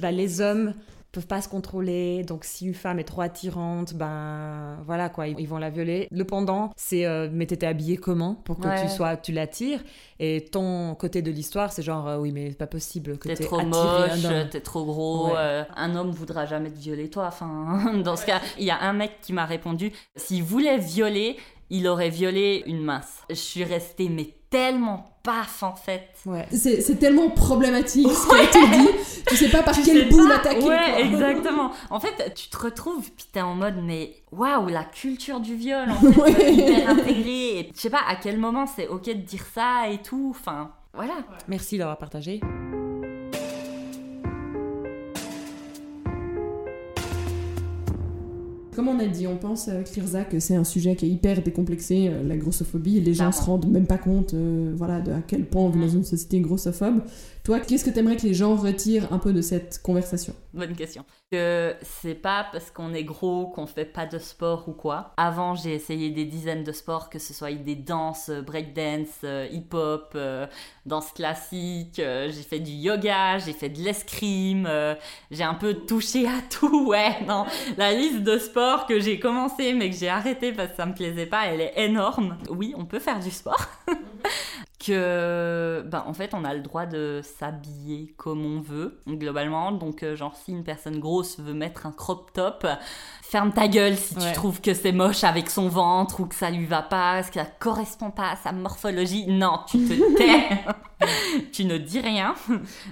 bah, les hommes peuvent pas se contrôler donc si une femme est trop attirante ben voilà quoi ils vont la violer le pendant c'est euh, mais t'étais habillée comment pour que Ouais. tu sois tu l'attires? Et ton côté de l'histoire c'est genre euh, oui mais c'est pas possible que T'es trop moche, un homme. t'es trop gros, Ouais. euh, un homme voudra jamais te violer toi. Enfin, <laughs> dans ce cas, il y a un mec qui m'a répondu, s'il voulait violer, il aurait violé une mince. Je suis restée mais tellement paf en fait. ouais C'est c'est tellement problématique ce qui a été dit, tu sais pas par Tu quel bout l'attaquer. Ouais, quoi. exactement. En fait, tu te retrouves, puis t'es en mode, mais waouh, la culture du viol, en fait, Ouais. hyper intégrée. Et je sais pas à quel moment c'est ok de dire ça et tout. Enfin, voilà. merci d'avoir partagé Comme on a dit, on pense avec Lirza que c'est un sujet qui est hyper décomplexé, euh, la grossophobie, et les gens Clairement. se rendent même pas compte euh, voilà, de à quel point on vit dans une société grossophobe. Toi, qu'est-ce que t'aimerais que les gens retirent un peu de cette conversation? Bonne question. Que c'est pas parce qu'on est gros qu'on fait pas de sport ou quoi. Avant, j'ai essayé des dizaines de sports, que ce soit des danses, euh, breakdance, euh, hip-hop, euh, danse classique. euh, j'ai fait du yoga, j'ai fait de l'escrime. euh, j'ai un peu touché à <laughs> tout. Ouais, non. La liste de sports que j'ai commencé mais que j'ai arrêté parce que ça me plaisait pas, elle est énorme. Oui, on peut faire du sport. <laughs> que ben, en fait on a le droit de s'habiller comme on veut globalement. Donc euh, genre si une personne grosse veut mettre un crop top ferme ta gueule si tu Ouais. trouves que c'est moche avec son ventre ou que ça lui va pas que ça correspond pas à sa morphologie non tu te <laughs> tais tu ne dis rien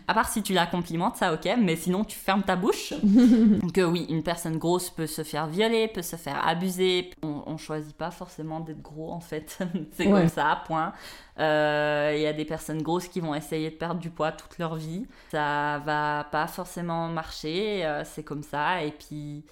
à part si tu la complimentes ça ok mais sinon tu fermes ta bouche donc euh, oui une personne grosse peut se faire violer peut se faire abuser on, on choisit pas forcément d'être gros en fait <laughs> c'est Ouais. comme ça point euh, Il y a des personnes grosses qui vont essayer de perdre du poids toute leur vie. Ça va pas forcément marcher, euh, c'est comme ça. Et puis,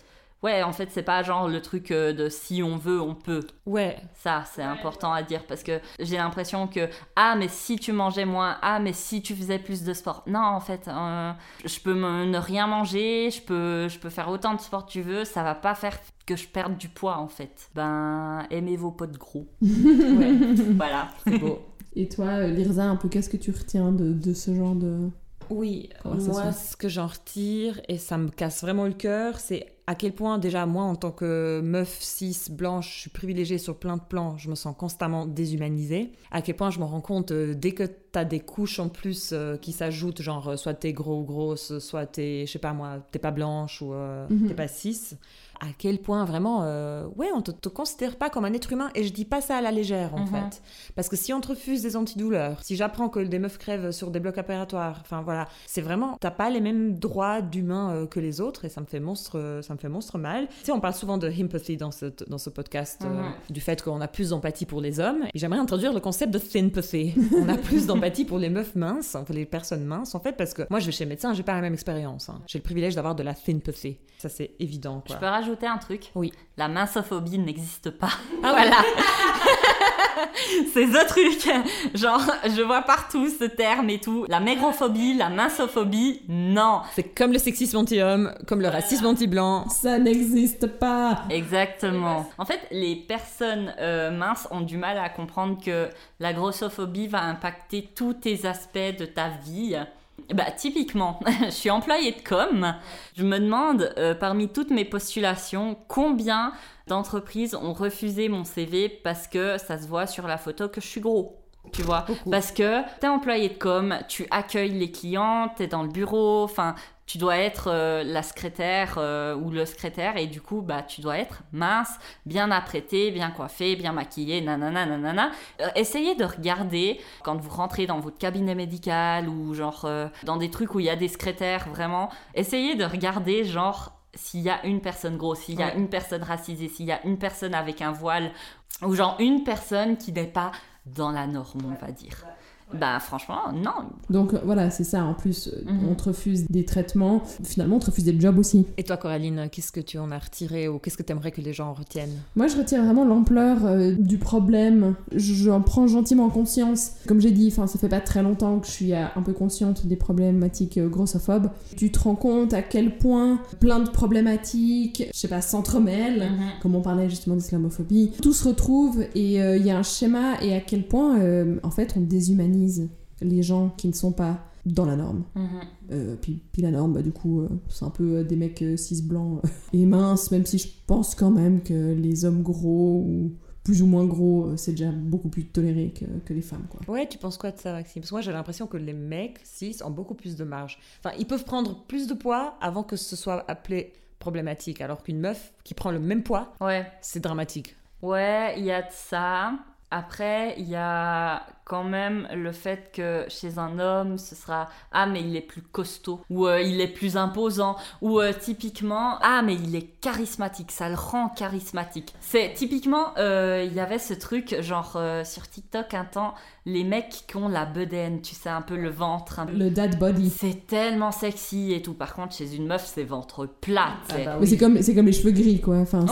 ouais, en fait, c'est pas genre le truc euh, de si on veut, on peut. ouais Ça, c'est important à dire parce que j'ai l'impression que ah, mais si tu mangeais moins, ah, mais si tu faisais plus de sport. Non, en fait, euh, je peux me- ne rien manger, je peux, je peux faire autant de sport que tu veux, ça va pas faire que je perde du poids en fait. Ben, aimez vos potes gros. <laughs> ouais Voilà. c'est beau Et toi, euh, Lirza, un peu, qu'est-ce que tu retiens de, de ce genre de... Oui, moi, ce que j'en retire, et ça me casse vraiment le cœur, c'est à quel point, déjà, moi, en tant que meuf cis, blanche, je suis privilégiée sur plein de plans, je me sens constamment déshumanisée. À quel point je me rends compte, euh, dès que t'as des couches en plus euh, qui s'ajoutent, genre, euh, soit t'es gros ou grosse, soit t'es, je sais pas moi, t'es pas blanche ou euh, Mhm. t'es pas cis, à quel point, vraiment, euh, ouais, on te, te considère pas comme un être humain, et je dis pas ça à la légère, en Mhm. fait. Parce que si on te refuse des antidouleurs, si j'apprends que des meufs crèvent sur des blocs opératoires, enfin voilà, c'est vraiment, t'as pas les mêmes droits d'humain euh, que les autres et ça me fait monstre, euh, ça me fait monstre mal. Tu sais, on parle souvent de empathy dans ce, dans ce podcast, euh, Mhm. du fait qu'on a plus d'empathie pour les hommes. Et j'aimerais introduire le concept de thinpathy. on a plus d'empathie pour les meufs minces, pour les personnes minces en fait, parce que moi je vais chez le médecin, j'ai pas la même expérience. hein. J'ai le privilège d'avoir de la thinpathy. Ça c'est évident Je quoi. peux rajouter un truc Oui. La minceophobie n'existe pas. Ah voilà. <laughs> C'est the truc. Genre, je vois partout ce terme et tout. La maigrophobie, la minceophobie, non. C'est comme le sexisme anti-homme, comme le racisme anti-blanc. Ça n'existe pas Exactement. En fait, les personnes euh, minces ont du mal à comprendre que la grossophobie va impacter tous tes aspects de ta vie. Bah typiquement, <laughs> je suis employée de com. Je me demande euh, parmi toutes mes postulations combien d'entreprises ont refusé mon CV parce que ça se voit sur la photo que je suis gros. Tu vois, parce que t'es employé de com, tu accueilles les clients, t'es dans le bureau, enfin, tu dois être euh, la secrétaire euh, ou le secrétaire et du coup bah tu dois être mince, bien apprêté, bien coiffé, bien maquillé, nanana nanana. Euh, essayez de regarder quand vous rentrez dans votre cabinet médical ou genre dans des trucs où il y a des secrétaires vraiment, essayez de regarder genre s'il y a une personne grosse, s'il y a une personne racisée, s'il y a une personne avec un voile ou genre une personne qui n'est pas dans la norme, on va dire. Bah franchement, non. Donc voilà, c'est ça. En plus, euh, mhm. on te refuse des traitements. Finalement, on te refuse des jobs aussi. Et toi, Coraline, qu'est-ce que tu en as retiré ou qu'est-ce que tu aimerais que les gens retiennent? Moi, je retire vraiment l'ampleur euh, du problème. J'en prends gentiment conscience. Comme j'ai dit, enfin, ça fait pas très longtemps que je suis euh, un peu consciente des problématiques grossophobes. Tu te rends compte à quel point plein de problématiques, je sais pas, s'entremêlent, mhm. comme on parlait justement d'islamophobie. Tout se retrouve et il y a un schéma et à quel point, en fait, on déshumanise les gens qui ne sont pas dans la norme. Mhm. Euh, puis, puis, la norme, bah, du coup, euh, c'est un peu euh, des mecs cis blancs et minces, même si je pense quand même que les hommes gros ou plus ou moins gros, c'est déjà beaucoup plus toléré que, que, les femmes. Quoi. Ouais, tu penses quoi de ça, Maxime? Parce que moi, j'ai l'impression que les mecs cis ont beaucoup plus de marge. Enfin, ils peuvent prendre plus de poids avant que ce soit appelé problématique, alors qu'une meuf qui prend le même poids, ouais. c'est dramatique. Ouais, il y a de ça. Après, il y a quand même le fait que chez un homme, ce sera ah mais il est plus costaud ou euh, il est plus imposant ou euh, typiquement ah mais il est charismatique, ça le rend charismatique. C'est typiquement euh, il y avait ce truc genre sur TikTok un temps les mecs qui ont la bedaine, tu sais un peu le ventre, le dad body. C'est tellement sexy et tout. Par contre chez une meuf c'est ventre plat. Ah bah Mais c'est comme c'est comme les cheveux gris quoi. Enfin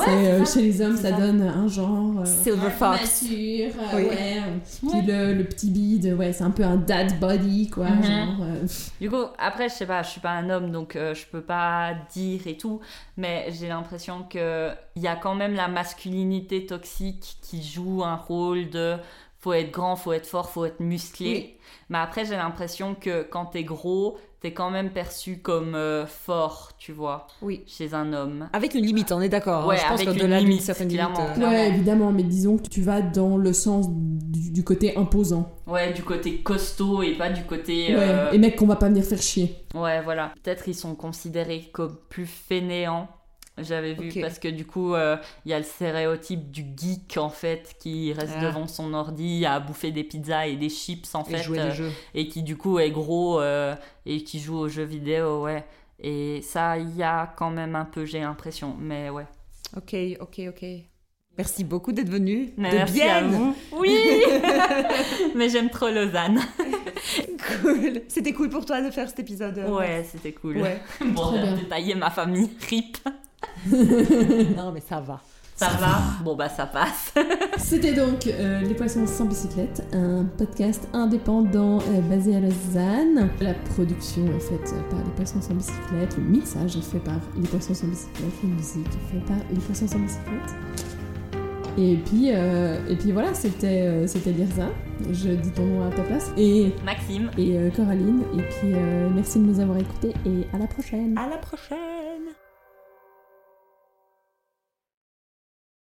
chez les hommes ça, donne un genre silver fox. Mature, ouais. Puis le petit bide, ouais, c'est un peu un dad body, quoi. Mhm. Genre, euh, Du coup, après, je sais pas, je suis pas un homme, donc euh, je peux pas dire et tout, mais j'ai l'impression que il y a quand même la masculinité toxique qui joue un rôle de faut être grand, faut être fort, faut être musclé. Mais après, j'ai l'impression que quand t'es gros, t'es quand même perçu comme euh, fort, tu vois. Oui. Chez un homme. Avec une limite, on est d'accord. Hein. Ouais, je pense avec une limite, certaines limites. Euh, ouais, évidemment, mais disons que tu vas dans le sens du, côté imposant. Ouais, du côté costaud et pas du côté. Ouais, euh, et mec qu'on va pas venir faire chier. Ouais, voilà. Peut-être ils sont considérés comme plus fainéants j'avais vu parce que du coup, il y a le stéréotype du geek en fait qui reste ah. devant son ordi à bouffer des pizzas et des chips en fait. et qui du coup est gros et qui joue aux jeux vidéo, ouais. Et ça, il y a quand même un peu, j'ai l'impression, mais ouais. Ok, ok, ok. Merci beaucoup d'être venu. Merci à vous. Oui <laughs> Mais j'aime trop Lausanne. cool. C'était cool pour toi de faire cet épisode. Ouais, c'était cool. Ouais. <laughs> Bon, détailler ma famille. <laughs> RIP. <laughs> non, mais ça va. Ça, va. Bon, bah, ça passe. <laughs> C'était donc euh, Les Poissons sans bicyclette, un podcast indépendant euh, basé à Lausanne. La production est faite par Les Poissons sans bicyclette, le mixage est fait par Les Poissons sans bicyclette, la musique est faite par Les Poissons sans bicyclette. Et puis, euh, et puis voilà, c'était c'était Lirza. Je dis ton nom à ta place. Et Maxime. Et Coraline. Et puis merci de nous avoir écoutés et à la prochaine. À la prochaine.